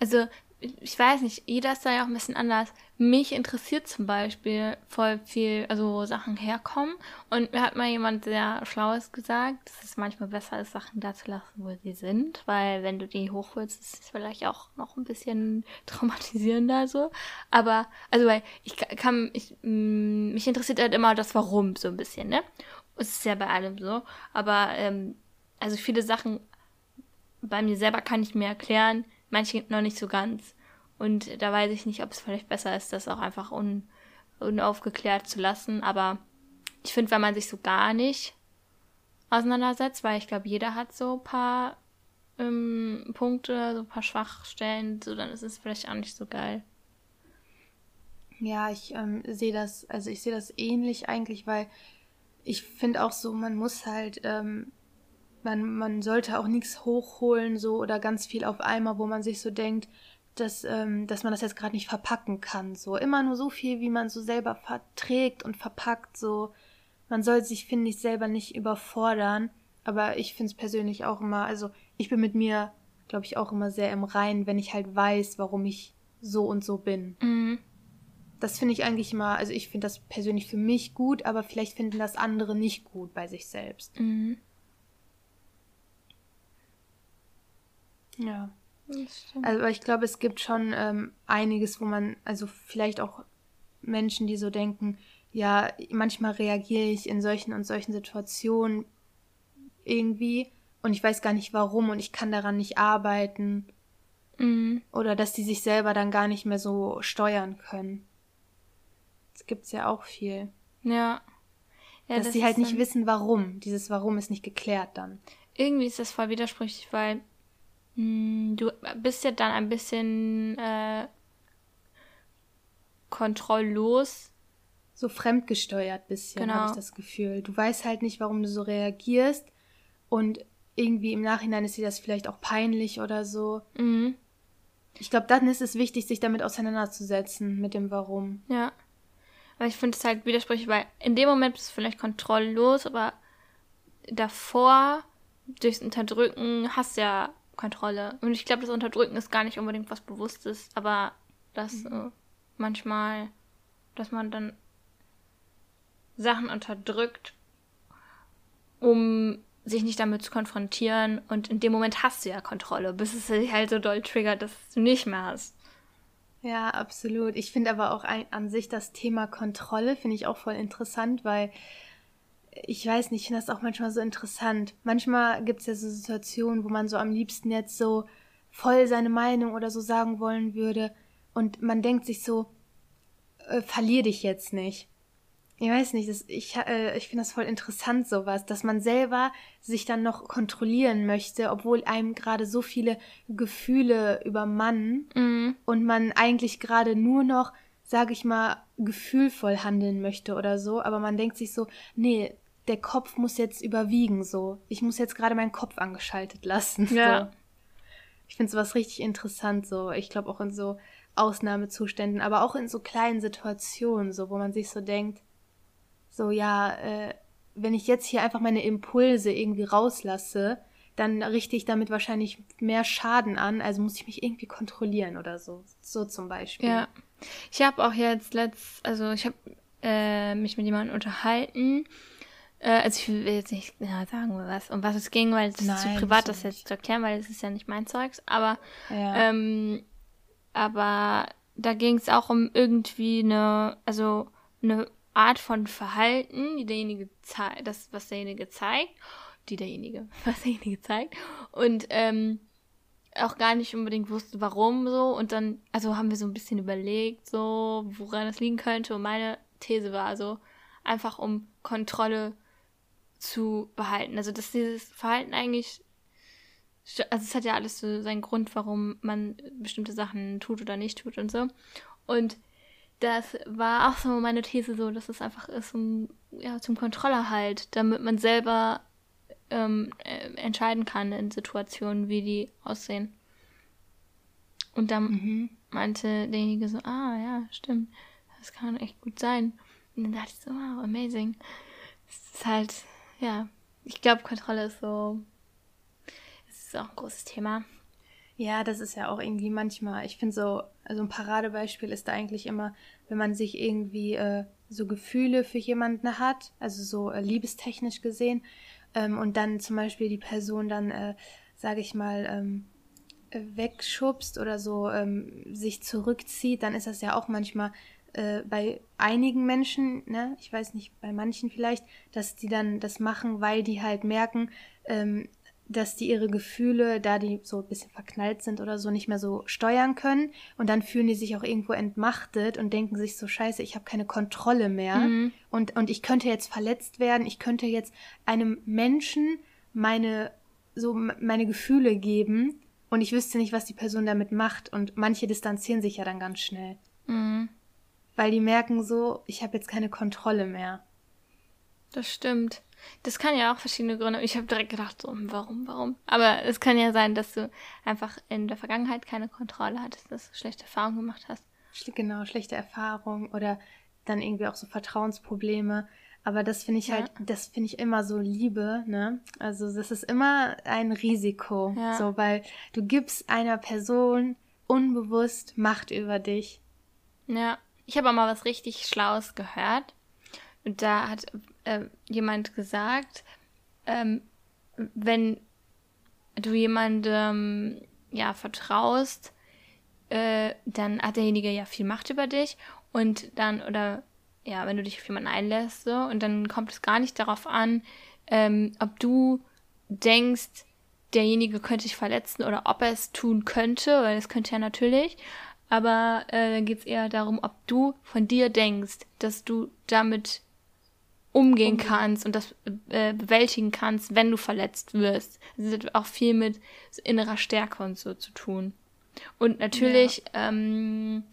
Also ich weiß nicht, jeder ist da ja auch ein bisschen anders. Mich interessiert zum Beispiel voll viel, also wo Sachen herkommen. Und mir hat mal jemand sehr Schlaues gesagt, dass es manchmal besser ist, Sachen da zu lassen, wo sie sind. Weil wenn du die hochholst, ist es vielleicht auch noch ein bisschen traumatisierender so. Aber, also weil ich kann, ich, mm, mich interessiert halt immer das Warum so ein bisschen, ne? Es ist ja bei allem so. Aber, ähm, also viele Sachen bei mir selber kann ich mir erklären, manche noch nicht so ganz. Und da weiß ich nicht, ob es vielleicht besser ist, das auch einfach un, unaufgeklärt zu lassen. Aber ich finde, wenn man sich so gar nicht auseinandersetzt, weil ich glaube, jeder hat so ein paar ähm, Punkte, so ein paar Schwachstellen, so dann ist es vielleicht auch nicht so geil. Ja, ich ähm, sehe das, also ich sehe das ähnlich eigentlich, weil ich finde auch so, man muss halt ähm, man, man sollte auch nichts hochholen so oder ganz viel auf einmal, wo man sich so denkt, dass, ähm, dass man das jetzt gerade nicht verpacken kann. So immer nur so viel, wie man so selber verträgt und verpackt. So man soll sich, finde ich, selber nicht überfordern. Aber ich finde es persönlich auch immer, also ich bin mit mir, glaube ich, auch immer sehr im Reinen, wenn ich halt weiß, warum ich so und so bin. Mhm. Das finde ich eigentlich immer, also ich finde das persönlich für mich gut, aber vielleicht finden das andere nicht gut bei sich selbst. Mhm. Ja. Also ich glaube, es gibt schon ähm, einiges, wo man, also vielleicht auch Menschen, die so denken, ja, manchmal reagiere ich in solchen und solchen Situationen irgendwie und ich weiß gar nicht warum und ich kann daran nicht arbeiten. Mhm. Oder dass die sich selber dann gar nicht mehr so steuern können. Das gibt's ja auch viel. Ja. ja dass sie halt nicht wissen, warum. Dieses Warum ist nicht geklärt dann. Irgendwie ist das voll widersprüchlich, weil du bist ja dann ein bisschen äh, kontrolllos. So fremdgesteuert bisschen, genau. habe ich das Gefühl. Du weißt halt nicht, warum du so reagierst. Und irgendwie im Nachhinein ist dir das vielleicht auch peinlich oder so. Mhm. Ich glaube, dann ist es wichtig, sich damit auseinanderzusetzen, mit dem Warum. Ja. Aber ich finde es halt widersprüchlich, weil in dem Moment bist du vielleicht kontrolllos, aber davor, durchs Unterdrücken, hast du ja Kontrolle. Und ich glaube, das Unterdrücken ist gar nicht unbedingt was Bewusstes, aber dass mhm. äh, manchmal, dass man dann Sachen unterdrückt, um sich nicht damit zu konfrontieren. Und in dem Moment hast du ja Kontrolle, bis es sich halt so doll triggert, dass du nicht mehr hast. Ja, absolut. Ich finde aber auch ein, an sich das Thema Kontrolle finde ich auch voll interessant, weil ich weiß nicht, ich finde das auch manchmal so interessant. Manchmal gibt es ja so Situationen, wo man so am liebsten jetzt so voll seine Meinung oder so sagen wollen würde. Und man denkt sich so, äh, verlier dich jetzt nicht. Ich weiß nicht, das, ich, äh, ich finde das voll interessant, sowas, dass man selber sich dann noch kontrollieren möchte, obwohl einem gerade so viele Gefühle übermannen mhm. und man eigentlich gerade nur noch, sag ich mal, gefühlvoll handeln möchte oder so, aber man denkt sich so, nee, der Kopf muss jetzt überwiegen, so. Ich muss jetzt gerade meinen Kopf angeschaltet lassen. Ja. So. Ich finde sowas richtig interessant, so. Ich glaube auch in so Ausnahmezuständen, aber auch in so kleinen Situationen, so, wo man sich so denkt, so, ja, äh, wenn ich jetzt hier einfach meine Impulse irgendwie rauslasse, dann richte ich damit wahrscheinlich mehr Schaden an, also muss ich mich irgendwie kontrollieren oder so. So zum Beispiel. Ja. Ich habe auch jetzt letzt, also ich habe äh, mich mit jemandem unterhalten, äh, also ich will jetzt nicht ja, sagen, was, um was es ging, weil es ist zu privat, das jetzt zu erklären, weil es ist ja nicht mein Zeugs. Aber, ja. ähm, aber da ging es auch um irgendwie eine, also eine Art von Verhalten, die derjenige zeigt, das, was derjenige zeigt, die derjenige, was derjenige zeigt. Und ähm, auch gar nicht unbedingt wusste, warum so. Und dann, also haben wir so ein bisschen überlegt, so, woran das liegen könnte. Und meine These war also, einfach um Kontrolle zu behalten. Also, dass dieses Verhalten eigentlich, also es hat ja alles so seinen Grund, warum man bestimmte Sachen tut oder nicht tut und so. Und das war auch so meine These so, dass es einfach ist, um, ja, zum Kontrollerhalt, damit man selber ähm, äh, entscheiden kann in Situationen, wie die aussehen. Und dann mhm. meinte derjenige so, ah ja, stimmt, das kann echt gut sein. Und dann dachte ich so, wow, amazing. Es ist halt, ja, ich glaube, Kontrolle ist so, es ist auch ein großes Thema. Ja, das ist ja auch irgendwie manchmal, ich finde so, also ein Paradebeispiel ist da eigentlich immer, wenn man sich irgendwie äh, so Gefühle für jemanden hat, also so äh, liebestechnisch gesehen, ähm, und dann zum Beispiel die Person dann, äh, sage ich mal, ähm, wegschubst oder so ähm, sich zurückzieht, dann ist das ja auch manchmal äh, bei einigen Menschen, ne, ich weiß nicht, bei manchen vielleicht, dass die dann das machen, weil die halt merken, ähm, dass die ihre Gefühle, da die so ein bisschen verknallt sind oder so, nicht mehr so steuern können. Und dann fühlen die sich auch irgendwo entmachtet und denken sich so, scheiße, ich habe keine Kontrolle mehr. Mhm. Und, und ich könnte jetzt verletzt werden, ich könnte jetzt einem Menschen meine, so meine Gefühle geben und ich wüsste nicht, was die Person damit macht. Und manche distanzieren sich ja dann ganz schnell. Mhm. Weil die merken so, ich habe jetzt keine Kontrolle mehr. Das stimmt. Das kann ja auch verschiedene Gründe. Ich habe direkt gedacht, so, warum, warum? Aber es kann ja sein, dass du einfach in der Vergangenheit keine Kontrolle hattest, dass du schlechte Erfahrungen gemacht hast. Genau, schlechte Erfahrungen oder dann irgendwie auch so Vertrauensprobleme. Aber das finde ich halt, das finde ich immer so Liebe, ne? Also das ist immer ein Risiko, ja. so, weil du gibst einer Person unbewusst Macht über dich. Ja, ich habe auch mal was richtig Schlaues gehört. Und da hat äh, jemand gesagt, ähm, wenn du jemandem ja vertraust, äh, dann hat derjenige ja viel Macht über dich und dann oder ja, wenn du dich auf jemanden einlässt so und dann kommt es gar nicht darauf an, ähm, ob du denkst, derjenige könnte dich verletzen oder ob er es tun könnte, weil das könnte ja natürlich. Aber äh, dann geht es eher darum, ob du von dir denkst, dass du damit umgehen kannst und das äh, bewältigen kannst, wenn du verletzt wirst. Das hat auch viel mit innerer Stärke und so zu tun. Und natürlich ja. ähm,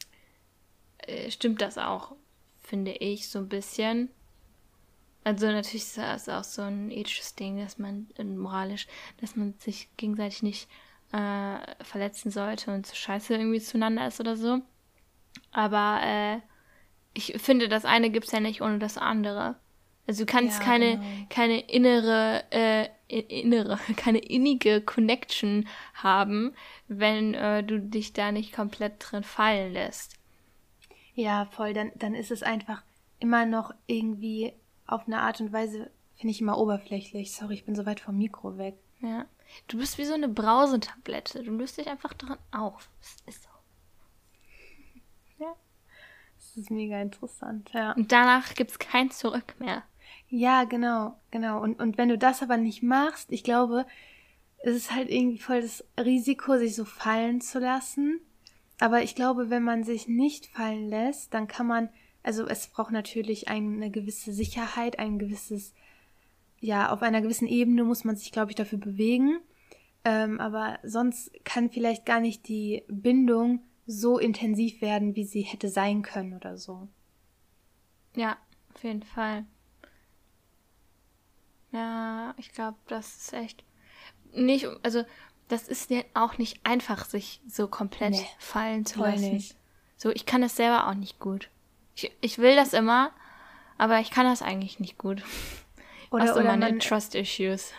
äh, stimmt das auch, finde ich, so ein bisschen. Also natürlich ist das auch so ein ethisches Ding, dass man äh, moralisch, dass man sich gegenseitig nicht äh, verletzen sollte und so scheiße irgendwie zueinander ist oder so. Aber äh, ich finde, das eine gibt es ja nicht ohne das andere. Also du kannst ja, keine, genau. keine innere, äh, innere, keine innige Connection haben, wenn äh, du dich da nicht komplett drin fallen lässt. Ja, voll. Dann, dann ist es einfach immer noch irgendwie auf eine Art und Weise, finde ich immer oberflächlich. Sorry, ich bin so weit vom Mikro weg. Ja. Du bist wie so eine Brausetablette. Du löst dich einfach dran auf. Das ist so. Ja. Das ist mega interessant, ja. Und danach gibt es kein Zurück mehr. Ja, genau, genau. Und, und wenn du das aber nicht machst, ich glaube, es ist halt irgendwie voll das Risiko, sich so fallen zu lassen. Aber ich glaube, wenn man sich nicht fallen lässt, dann kann man, also es braucht natürlich eine gewisse Sicherheit, ein gewisses, ja, auf einer gewissen Ebene muss man sich, glaube ich, dafür bewegen. Ähm, aber sonst kann vielleicht gar nicht die Bindung so intensiv werden, wie sie hätte sein können oder so. Ja, auf jeden Fall. Ja, ich glaube, das ist echt nicht, also das ist ja auch nicht einfach, sich so komplett nee, fallen zu lassen. Nicht. So, ich kann das selber auch nicht gut. Ich, ich will das immer, aber ich kann das eigentlich nicht gut. Oder, so oder meine Trust Issues.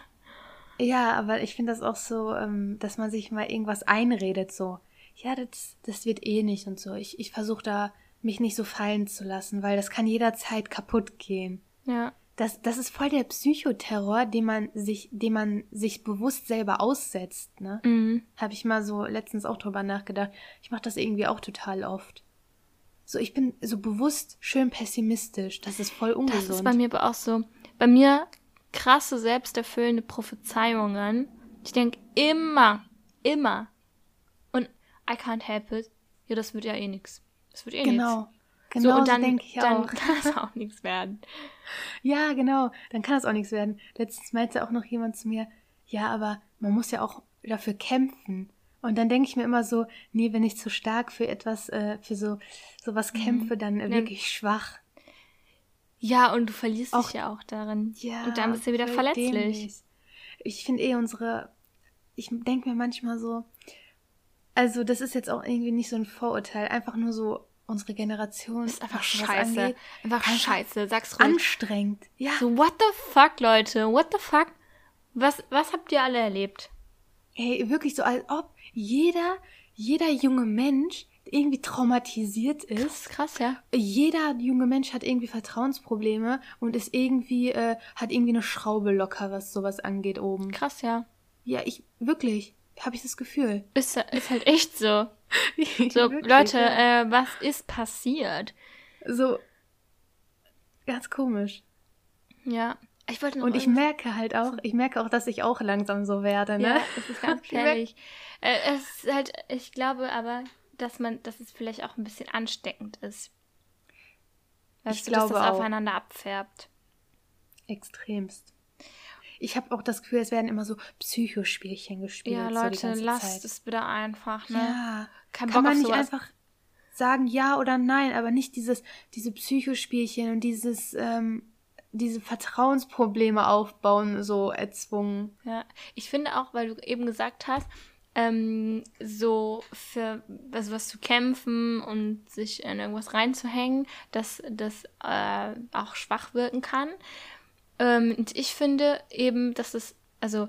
Ja, aber ich finde das auch so, ähm, dass man sich mal irgendwas einredet, so, ja, das, das wird eh nicht und so. Ich, ich versuche da, mich nicht so fallen zu lassen, weil das kann jederzeit kaputt gehen. Ja das, das ist voll der Psychoterror, den man sich, den man sich bewusst selber aussetzt, ne? Mhm. Habe ich mal so letztens auch drüber nachgedacht. Ich mache das irgendwie auch total oft. So, ich bin so bewusst schön pessimistisch. Das ist voll ungesund. Das ist bei mir aber auch so. Bei mir krasse, selbsterfüllende Prophezeiungen. Ich denke immer, immer, I can't help it, ja, das wird ja eh nix. Das wird eh genau. nix. Genau, so, und so dann, denke ich dann auch. kann es auch nichts werden. Ja, genau. Dann kann es auch nichts werden. Letztens meinte auch noch jemand zu mir, ja, aber man muss ja auch dafür kämpfen. Und dann denke ich mir immer so, nee, wenn ich zu stark für etwas, äh, für so sowas kämpfe, dann äh, wirklich schwach. Ja, und du verlierst Auch- dich ja auch darin. Ja. und dann bist du wieder verletzlich. dämlich. Ich finde eh unsere, ich denke mir manchmal so, also das ist jetzt auch irgendwie nicht so ein Vorurteil, einfach nur so unsere Generation. Ist einfach scheiße. angeht, Einfach, einfach scheiße. Sag's ruhig. Anstrengend. Ja. So, what the fuck, Leute? What the fuck? Was, was habt ihr alle erlebt? Ey, wirklich so, als ob jeder, jeder junge Mensch irgendwie traumatisiert ist. ist krass, ja. Jeder junge Mensch hat irgendwie Vertrauensprobleme und ist irgendwie, äh, hat irgendwie eine Schraube locker, was sowas angeht oben. Krass, ja. Ja, ich, wirklich, habe ich das Gefühl. Ist, ist halt echt so. So, Wirklich, Leute, ja. äh, was ist passiert? So, ganz komisch. Ja. Ich wollte noch Und ich merke halt auch, ich merke auch, dass ich auch langsam so werde, ne? Ja, es ist ganz gefährlich. Äh, es ist halt, ich glaube aber, dass man, dass es vielleicht auch ein bisschen ansteckend ist. Weißt Ich du, dass glaube das auch. aufeinander abfärbt. Extremst. Ich habe auch das Gefühl, es werden immer so Psychospielchen gespielt. Ja, so Leute, ganze lasst Zeit. es bitte einfach, ne? Ja. Kein Kann Bock man nicht sowas. einfach sagen ja oder nein, aber nicht dieses, diese Psychospielchen und dieses, ähm, diese Vertrauensprobleme aufbauen, so erzwungen. Ja, ich finde auch, weil du eben gesagt hast, ähm, so für also was zu kämpfen und sich in irgendwas reinzuhängen, dass das äh, auch schwach wirken kann. Ähm, und ich finde eben, dass es, also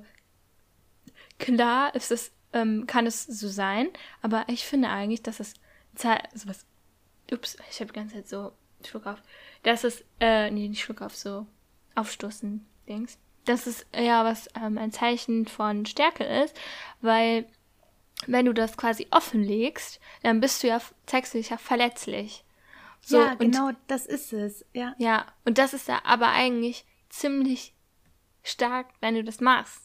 klar ist es, ähm, kann es so sein, aber ich finde eigentlich, dass es sowas, ups, ich habe die ganze Zeit so Schluck auf, dass es, äh, nee, nicht Schluck auf, so aufstoßen, Dings, dass es ja was ähm, ein Zeichen von Stärke ist, weil wenn du das quasi offenlegst, dann bist du ja, zeigst du dich ja verletzlich. So, ja, und- genau, das ist es. Ja. Ja, und das ist ja aber eigentlich ziemlich stark, wenn du das machst.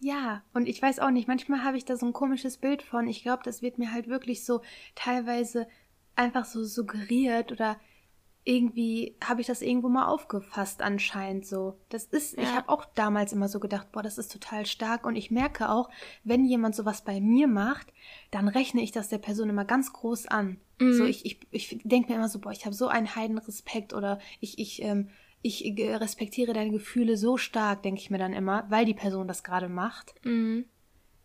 Ja, und ich weiß auch nicht, manchmal habe ich da so ein komisches Bild von. Ich glaube, das wird mir halt wirklich so teilweise einfach so suggeriert oder irgendwie habe ich das irgendwo mal aufgefasst anscheinend so. Das ist, ich Ja. habe auch damals immer so gedacht, boah, das ist total stark und ich merke auch, wenn jemand sowas bei mir macht, dann rechne ich das der Person immer ganz groß an. So ich ich, ich denke mir immer so, boah, ich habe so einen Heidenrespekt oder ich ich ähm, ich respektiere deine Gefühle so stark, denke ich mir dann immer, weil die Person das gerade macht. Mhm.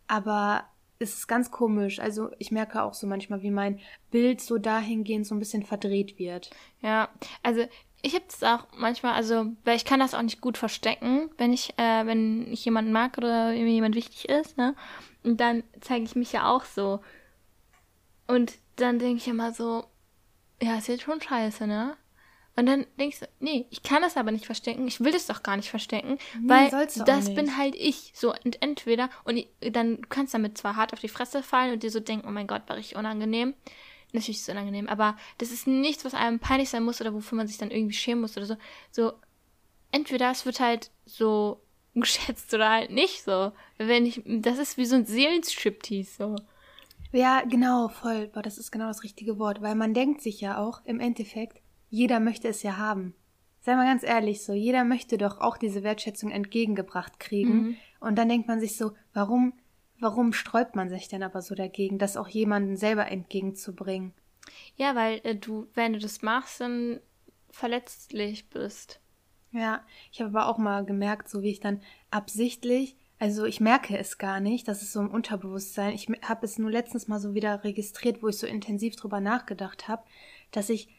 Aber ist ganz komisch. Also ich merke auch so manchmal, wie mein Bild so dahingehend so ein bisschen verdreht wird. Ja, also ich habe das auch manchmal, also, weil ich kann das auch nicht gut verstecken, wenn ich, äh, wenn ich jemanden mag oder mir jemand wichtig ist, ne? Und dann zeige ich mich ja auch so. Und dann denke ich immer so, ja, ist jetzt schon scheiße, ne? Und dann denke ich so, nee, ich kann das aber nicht verstecken. Ich will das doch gar nicht verstecken, Nee, weil du das bin halt ich. So, und entweder, und ich, dann du kannst damit zwar hart auf die Fresse fallen und dir so denken, oh mein Gott, war ich unangenehm. Natürlich ist es unangenehm, aber das ist nichts, was einem peinlich sein muss oder wofür man sich dann irgendwie schämen muss oder so. So, entweder es wird halt so geschätzt oder halt nicht so. Wenn ich, das ist wie so ein Seelenstriptease, so. Ja, genau, voll. Boah, das ist genau das richtige Wort. Weil man denkt sich ja auch im Endeffekt, jeder möchte es ja haben. Sei mal ganz ehrlich so, jeder möchte doch auch diese Wertschätzung entgegengebracht kriegen. Mhm. Und dann denkt man sich so, warum, warum sträubt man sich denn aber so dagegen, das auch jemandem selber entgegenzubringen? Ja, weil äh, du, wenn du das machst, dann verletzlich bist. Ja, ich habe aber auch mal gemerkt, so wie ich dann absichtlich, also ich merke es gar nicht, das ist so im Unterbewusstsein. Ich habe es nur letztens mal so wieder registriert, wo ich so intensiv drüber nachgedacht habe, dass ich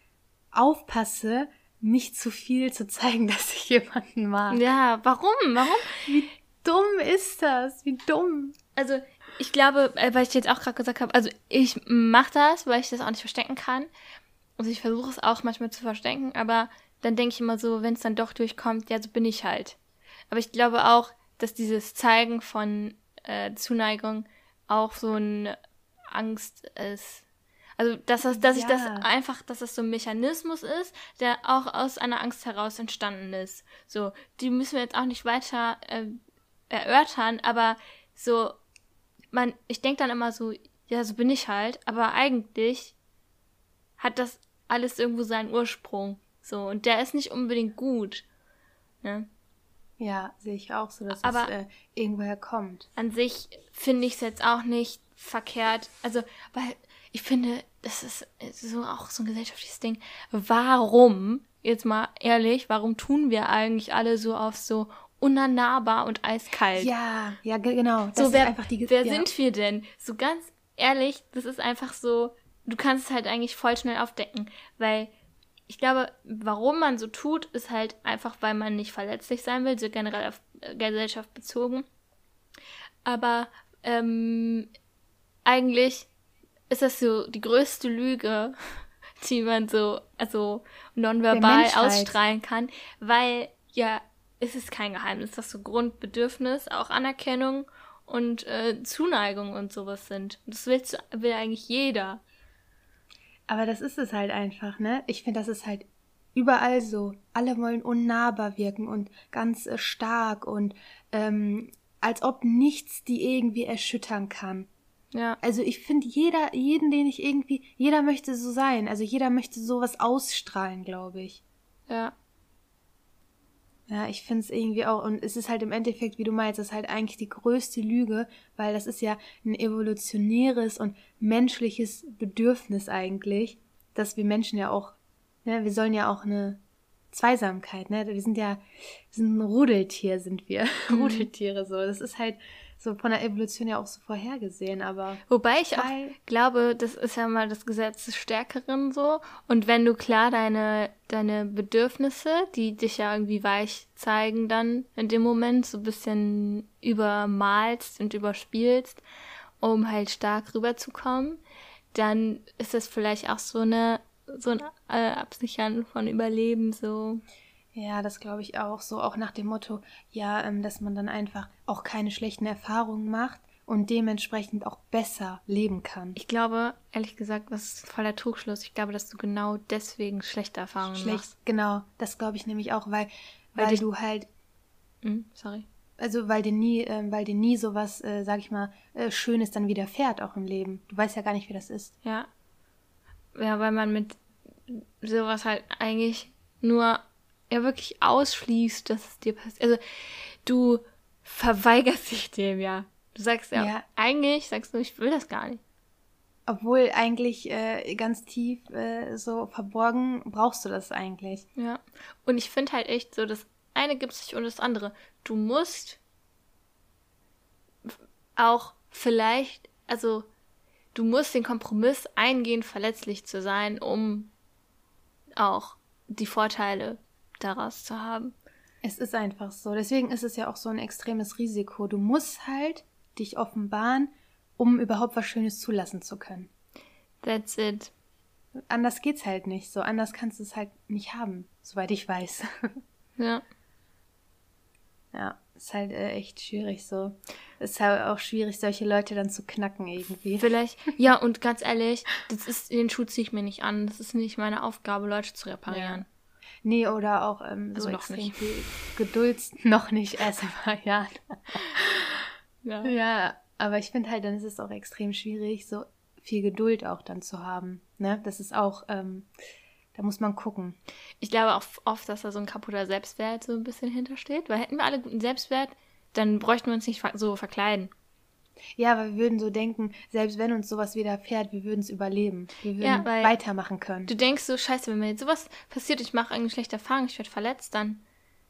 aufpasse, nicht zu viel zu zeigen, dass ich jemanden mag. Ja, warum? Warum? Wie dumm ist das? Wie dumm. Also, ich glaube, äh, weil ich jetzt auch gerade gesagt habe, also ich mache das, weil ich das auch nicht verstecken kann. Also ich versuche es auch manchmal zu verstecken, aber dann denke ich immer so, wenn es dann doch durchkommt, ja, so bin ich halt. Aber ich glaube auch, dass dieses Zeigen von äh, Zuneigung auch so eine Angst ist. Also, dass, das, dass ich das Ja. einfach, dass das so ein Mechanismus ist, der auch aus einer Angst heraus entstanden ist. So, die müssen wir jetzt auch nicht weiter äh, erörtern, aber so, man, ich denke dann immer so, ja, so bin ich halt, aber eigentlich hat das alles irgendwo seinen Ursprung. So, und der ist nicht unbedingt gut. Ne? Ja, sehe ich auch so, dass Aber- es äh, irgendwoher kommt. An sich finde ich es jetzt auch nicht verkehrt. Also, weil ich finde, das ist so auch so ein gesellschaftliches Ding. Warum, jetzt mal ehrlich, warum tun wir eigentlich alle so auf so unnahbar und eiskalt? Ja, ja, ge- genau. Das so, ist wer, einfach die wer ja. sind wir denn? So ganz ehrlich, das ist einfach so, du kannst es halt eigentlich voll schnell aufdecken, weil ich glaube, warum man so tut, ist halt einfach, weil man nicht verletzlich sein will, so generell auf äh, Gesellschaft bezogen. Aber ähm, eigentlich ist das so die größte Lüge, die man so, also nonverbal ausstrahlen kann, weil ja, es ist kein Geheimnis, dass so Grundbedürfnis auch Anerkennung und äh, Zuneigung und sowas sind. Das willst du, will eigentlich jeder. Aber das ist es halt einfach, ne? Ich finde, das ist halt überall so. Alle wollen unnahbar wirken und ganz äh, stark und ähm, als ob nichts die irgendwie erschüttern kann. Ja. Also ich finde jeder, jeden, den ich irgendwie, jeder möchte so sein. Also jeder möchte sowas ausstrahlen, glaube ich. Ja. Ja, ich finde es irgendwie auch, und es ist halt im Endeffekt, wie du meinst, das ist halt eigentlich die größte Lüge, weil das ist ja ein evolutionäres und menschliches Bedürfnis eigentlich, dass wir Menschen ja auch, ne, wir sollen ja auch eine Zweisamkeit, ne, wir sind ja, wir sind ein Rudeltier, sind wir, Rudeltiere so, das ist halt so von der Evolution ja auch so vorhergesehen, aber Wobei ich auch glaube, das ist ja mal das Gesetz des Stärkeren so. Und wenn du klar deine, deine Bedürfnisse, die dich ja irgendwie weich zeigen, dann in dem Moment so ein bisschen übermalst und überspielst, um halt stark rüberzukommen, dann ist das vielleicht auch so eine so ein äh, Absichern von Überleben so. Ja, das glaube ich auch. So auch nach dem Motto, ja, ähm, dass man dann einfach auch keine schlechten Erfahrungen macht und dementsprechend auch besser leben kann. Ich glaube, ehrlich gesagt, das ist voller Trugschluss. Ich glaube, dass du genau deswegen schlechte Erfahrungen Schlecht, machst. genau. Das glaube ich nämlich auch, weil, Weil weil, dich- du halt, Hm, sorry. also weil dir nie, ähm, weil dir nie sowas, äh, sag ich mal, äh, Schönes dann widerfährt auch im Leben. Du weißt ja gar nicht, wie das ist. Ja. Ja, weil man mit sowas halt eigentlich nur ja wirklich ausschließt, dass es dir passiert. Also du verweigerst dich dem ja. Du sagst ja, Ja. eigentlich sagst du, ich will das gar nicht. Obwohl eigentlich äh, ganz tief äh, so verborgen brauchst du das eigentlich. Ja. Und ich finde halt echt so, das eine gibt sich und das andere. Du musst auch vielleicht, also du musst den Kompromiss eingehen, verletzlich zu sein, um auch die Vorteile daraus zu haben. Es ist einfach so. Deswegen ist es ja auch so ein extremes Risiko. Du musst halt dich offenbaren, um überhaupt was Schönes zulassen zu können. That's it. Anders geht's halt nicht. So anders kannst du es halt nicht haben, soweit ich weiß. Ja. ja, ist halt äh, echt schwierig so. Ist halt auch schwierig, solche Leute dann zu knacken irgendwie. Vielleicht, ja, und ganz ehrlich, das ist, den Schuh ziehe ich mir nicht an. Das ist nicht meine Aufgabe, Leute zu reparieren. Nee, oder auch ähm, Also so noch extrem nicht. viel Geduld. noch nicht, erst ein paar Jahren. Ja. Ja, aber ich finde halt, dann ist es auch extrem schwierig, so viel Geduld auch dann zu haben. Ne? Das ist auch, ähm, da muss man gucken. Ich glaube auch oft, dass da so ein kaputter Selbstwert so ein bisschen hintersteht. Weil hätten wir alle guten Selbstwert, dann bräuchten wir uns nicht so verkleiden. Ja, aber wir würden so denken, selbst wenn uns sowas widerfährt, wir würden es überleben. Wir würden Ja, weitermachen können. Du denkst so, scheiße, wenn mir jetzt sowas passiert, ich mache eine schlechte Erfahrung, ich werde verletzt, dann,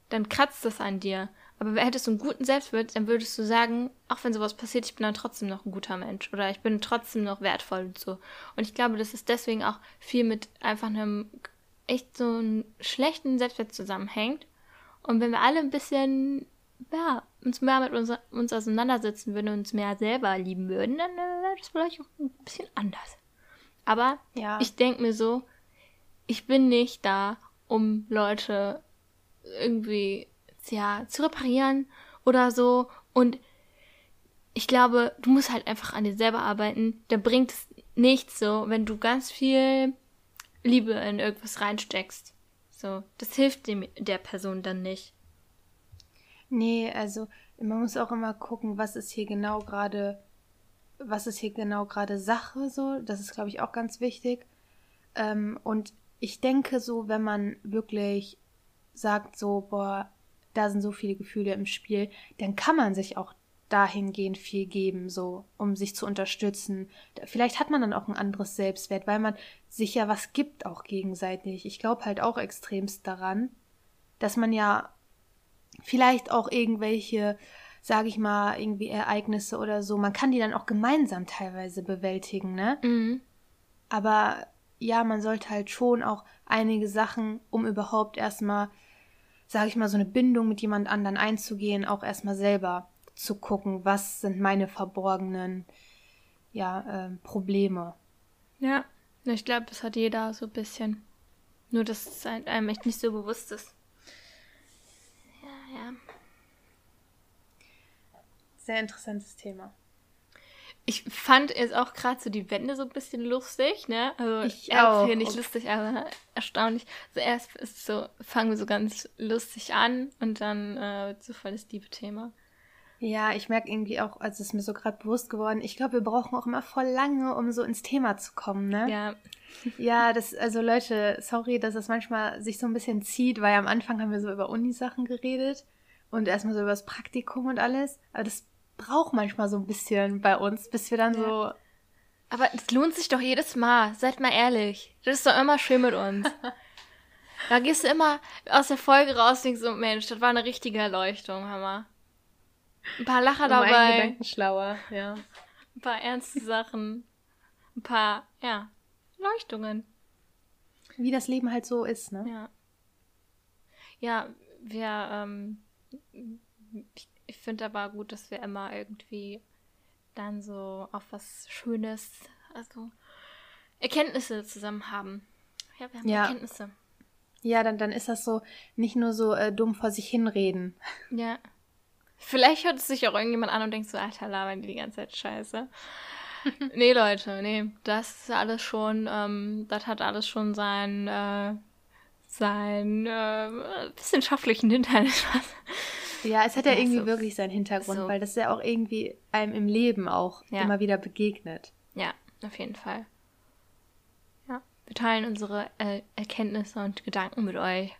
dann kratzt das an dir. Aber hättest du einen guten Selbstwert, dann würdest du sagen, auch wenn sowas passiert, ich bin dann trotzdem noch ein guter Mensch oder ich bin trotzdem noch wertvoll und so. Und ich glaube, dass es deswegen auch viel mit einfach einem echt so einem schlechten Selbstwert zusammenhängt. Und wenn wir alle ein bisschen, ja, uns mehr mit uns, uns auseinandersetzen würden und uns mehr selber lieben würden, dann äh, wäre das vielleicht auch ein bisschen anders. Aber Ja. ich denke mir so, ich bin nicht da, um Leute irgendwie ja, zu reparieren oder so. Und ich glaube, du musst halt einfach an dir selber arbeiten. Da bringt es nichts so, wenn du ganz viel Liebe in irgendwas reinsteckst. So, das hilft dem, der Person dann nicht. Nee, also man muss auch immer gucken, was ist hier genau gerade was ist hier genau gerade Sache so. Das ist, glaube ich, auch ganz wichtig. Ähm, und ich denke so, wenn man wirklich sagt so, boah, da sind so viele Gefühle im Spiel, dann kann man sich auch dahingehend viel geben, so, um sich zu unterstützen. Vielleicht hat man dann auch ein anderes Selbstwert, weil man sich ja was gibt auch gegenseitig. Ich glaube halt auch extremst daran, dass man ja vielleicht auch irgendwelche, sage ich mal, irgendwie Ereignisse oder so, man kann die dann auch gemeinsam teilweise bewältigen, ne? Mhm. Aber ja, man sollte halt schon auch einige Sachen, um überhaupt erstmal, sage ich mal, so eine Bindung mit jemand anderen einzugehen, auch erstmal selber zu gucken, was sind meine verborgenen ja, äh, Probleme. Ja, ich glaube, das hat jeder so ein bisschen. Nur, dass es einem echt nicht so bewusst ist. Ja. Sehr interessantes Thema. Ich fand jetzt auch gerade so die Wände so ein bisschen lustig, ne? Also ich auch. Hier nicht lustig, aber erstaunlich. Also erst ist so, fangen wir so ganz lustig an und dann äh, so voll das liebe Thema. Ja, ich merke irgendwie auch, also es ist mir so gerade bewusst geworden, ich glaube, wir brauchen auch immer voll lange, um so ins Thema zu kommen, ne? Ja. Ja, das, also Leute, sorry, dass das manchmal sich so ein bisschen zieht, weil am Anfang haben wir so über Unisachen geredet und erstmal so über das Praktikum und alles. Aber das braucht manchmal so ein bisschen bei uns, bis wir dann ja. so. Aber es lohnt sich doch jedes Mal, seid mal ehrlich. Das ist doch immer schön mit uns. da gehst du immer aus der Folge raus und denkst so, Mensch, das war eine richtige Erleuchtung, Hammer. Ein paar Lacher um dabei. Gedanken schlauer, ja. Ein paar ernste Sachen. Ein paar, ja, Leuchtungen. Wie das Leben halt so ist, ne? Ja. Ja, wir, ähm, ich, ich finde aber gut, dass wir immer irgendwie dann so auf was Schönes, also Erkenntnisse zusammen haben. Ja, wir haben ja. Erkenntnisse. Ja, dann, dann ist das so, nicht nur so äh, dumm vor sich hinreden. Ja. Vielleicht hört es sich auch irgendjemand an und denkt so, Alter, labern die die ganze Zeit scheiße. nee, Leute, nee, das ist alles schon, ähm, das hat alles schon sein, äh, sein äh, wissenschaftlichen Hintergrund. ja, es hat ja, ja irgendwie so, wirklich seinen Hintergrund, so. weil das ja auch irgendwie einem im Leben auch ja. immer wieder begegnet. Ja, auf jeden Fall. Ja, wir teilen unsere äh, Erkenntnisse und Gedanken mit euch.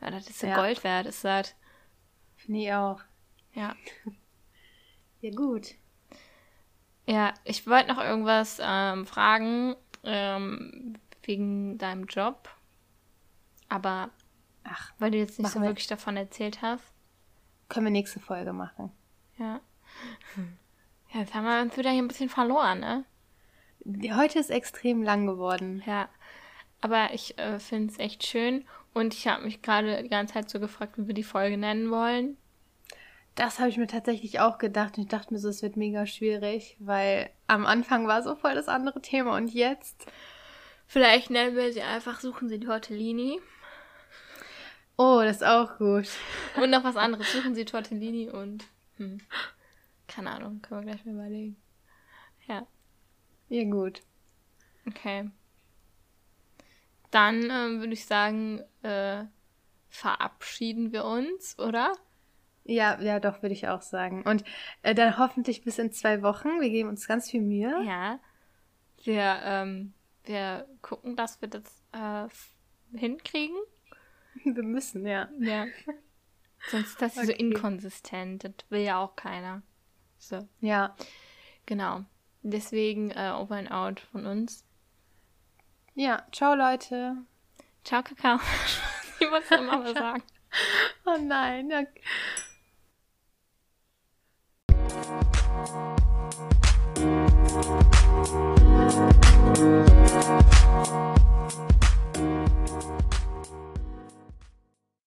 Ja, das ist ja Gold wert, ist das. Finde ich auch. Ja. Ja, gut. Ja, ich wollte noch irgendwas ähm, fragen ähm, wegen deinem Job. Aber, ach, weil du jetzt nicht so wir. wirklich davon erzählt hast. Können wir nächste Folge machen. Ja. Ja, jetzt haben wir uns wieder hier ein bisschen verloren, ne? Heute ist extrem lang geworden. Ja. Aber ich äh, finde es echt schön. Und ich habe mich gerade die ganze Zeit so gefragt, wie wir die Folge nennen wollen. Das habe ich mir tatsächlich auch gedacht und ich dachte mir so, es wird mega schwierig, weil am Anfang war so voll das andere Thema und jetzt. Vielleicht nennen wir sie einfach, suchen Sie Tortellini. Oh, das ist auch gut. Und noch was anderes, suchen Sie Tortellini und. Hm, keine Ahnung, können wir gleich mal überlegen. Ja. Ja, gut. Okay. Dann äh, würde ich sagen, äh, verabschieden wir uns, oder? Ja, ja, doch, würde ich auch sagen. Und äh, dann hoffentlich bis in zwei Wochen. Wir geben uns ganz viel Mühe. Ja. Wir, ähm, wir gucken, dass wir das äh, hinkriegen. Wir müssen, ja. Ja. Sonst ist das okay. so inkonsistent. Das will ja auch keiner. So. Ja. Genau. Deswegen äh, over and out von uns. Ja, ciao Leute. Ciao Kakao. ich muss immer mal sagen. Oh nein. Ja. Thank you.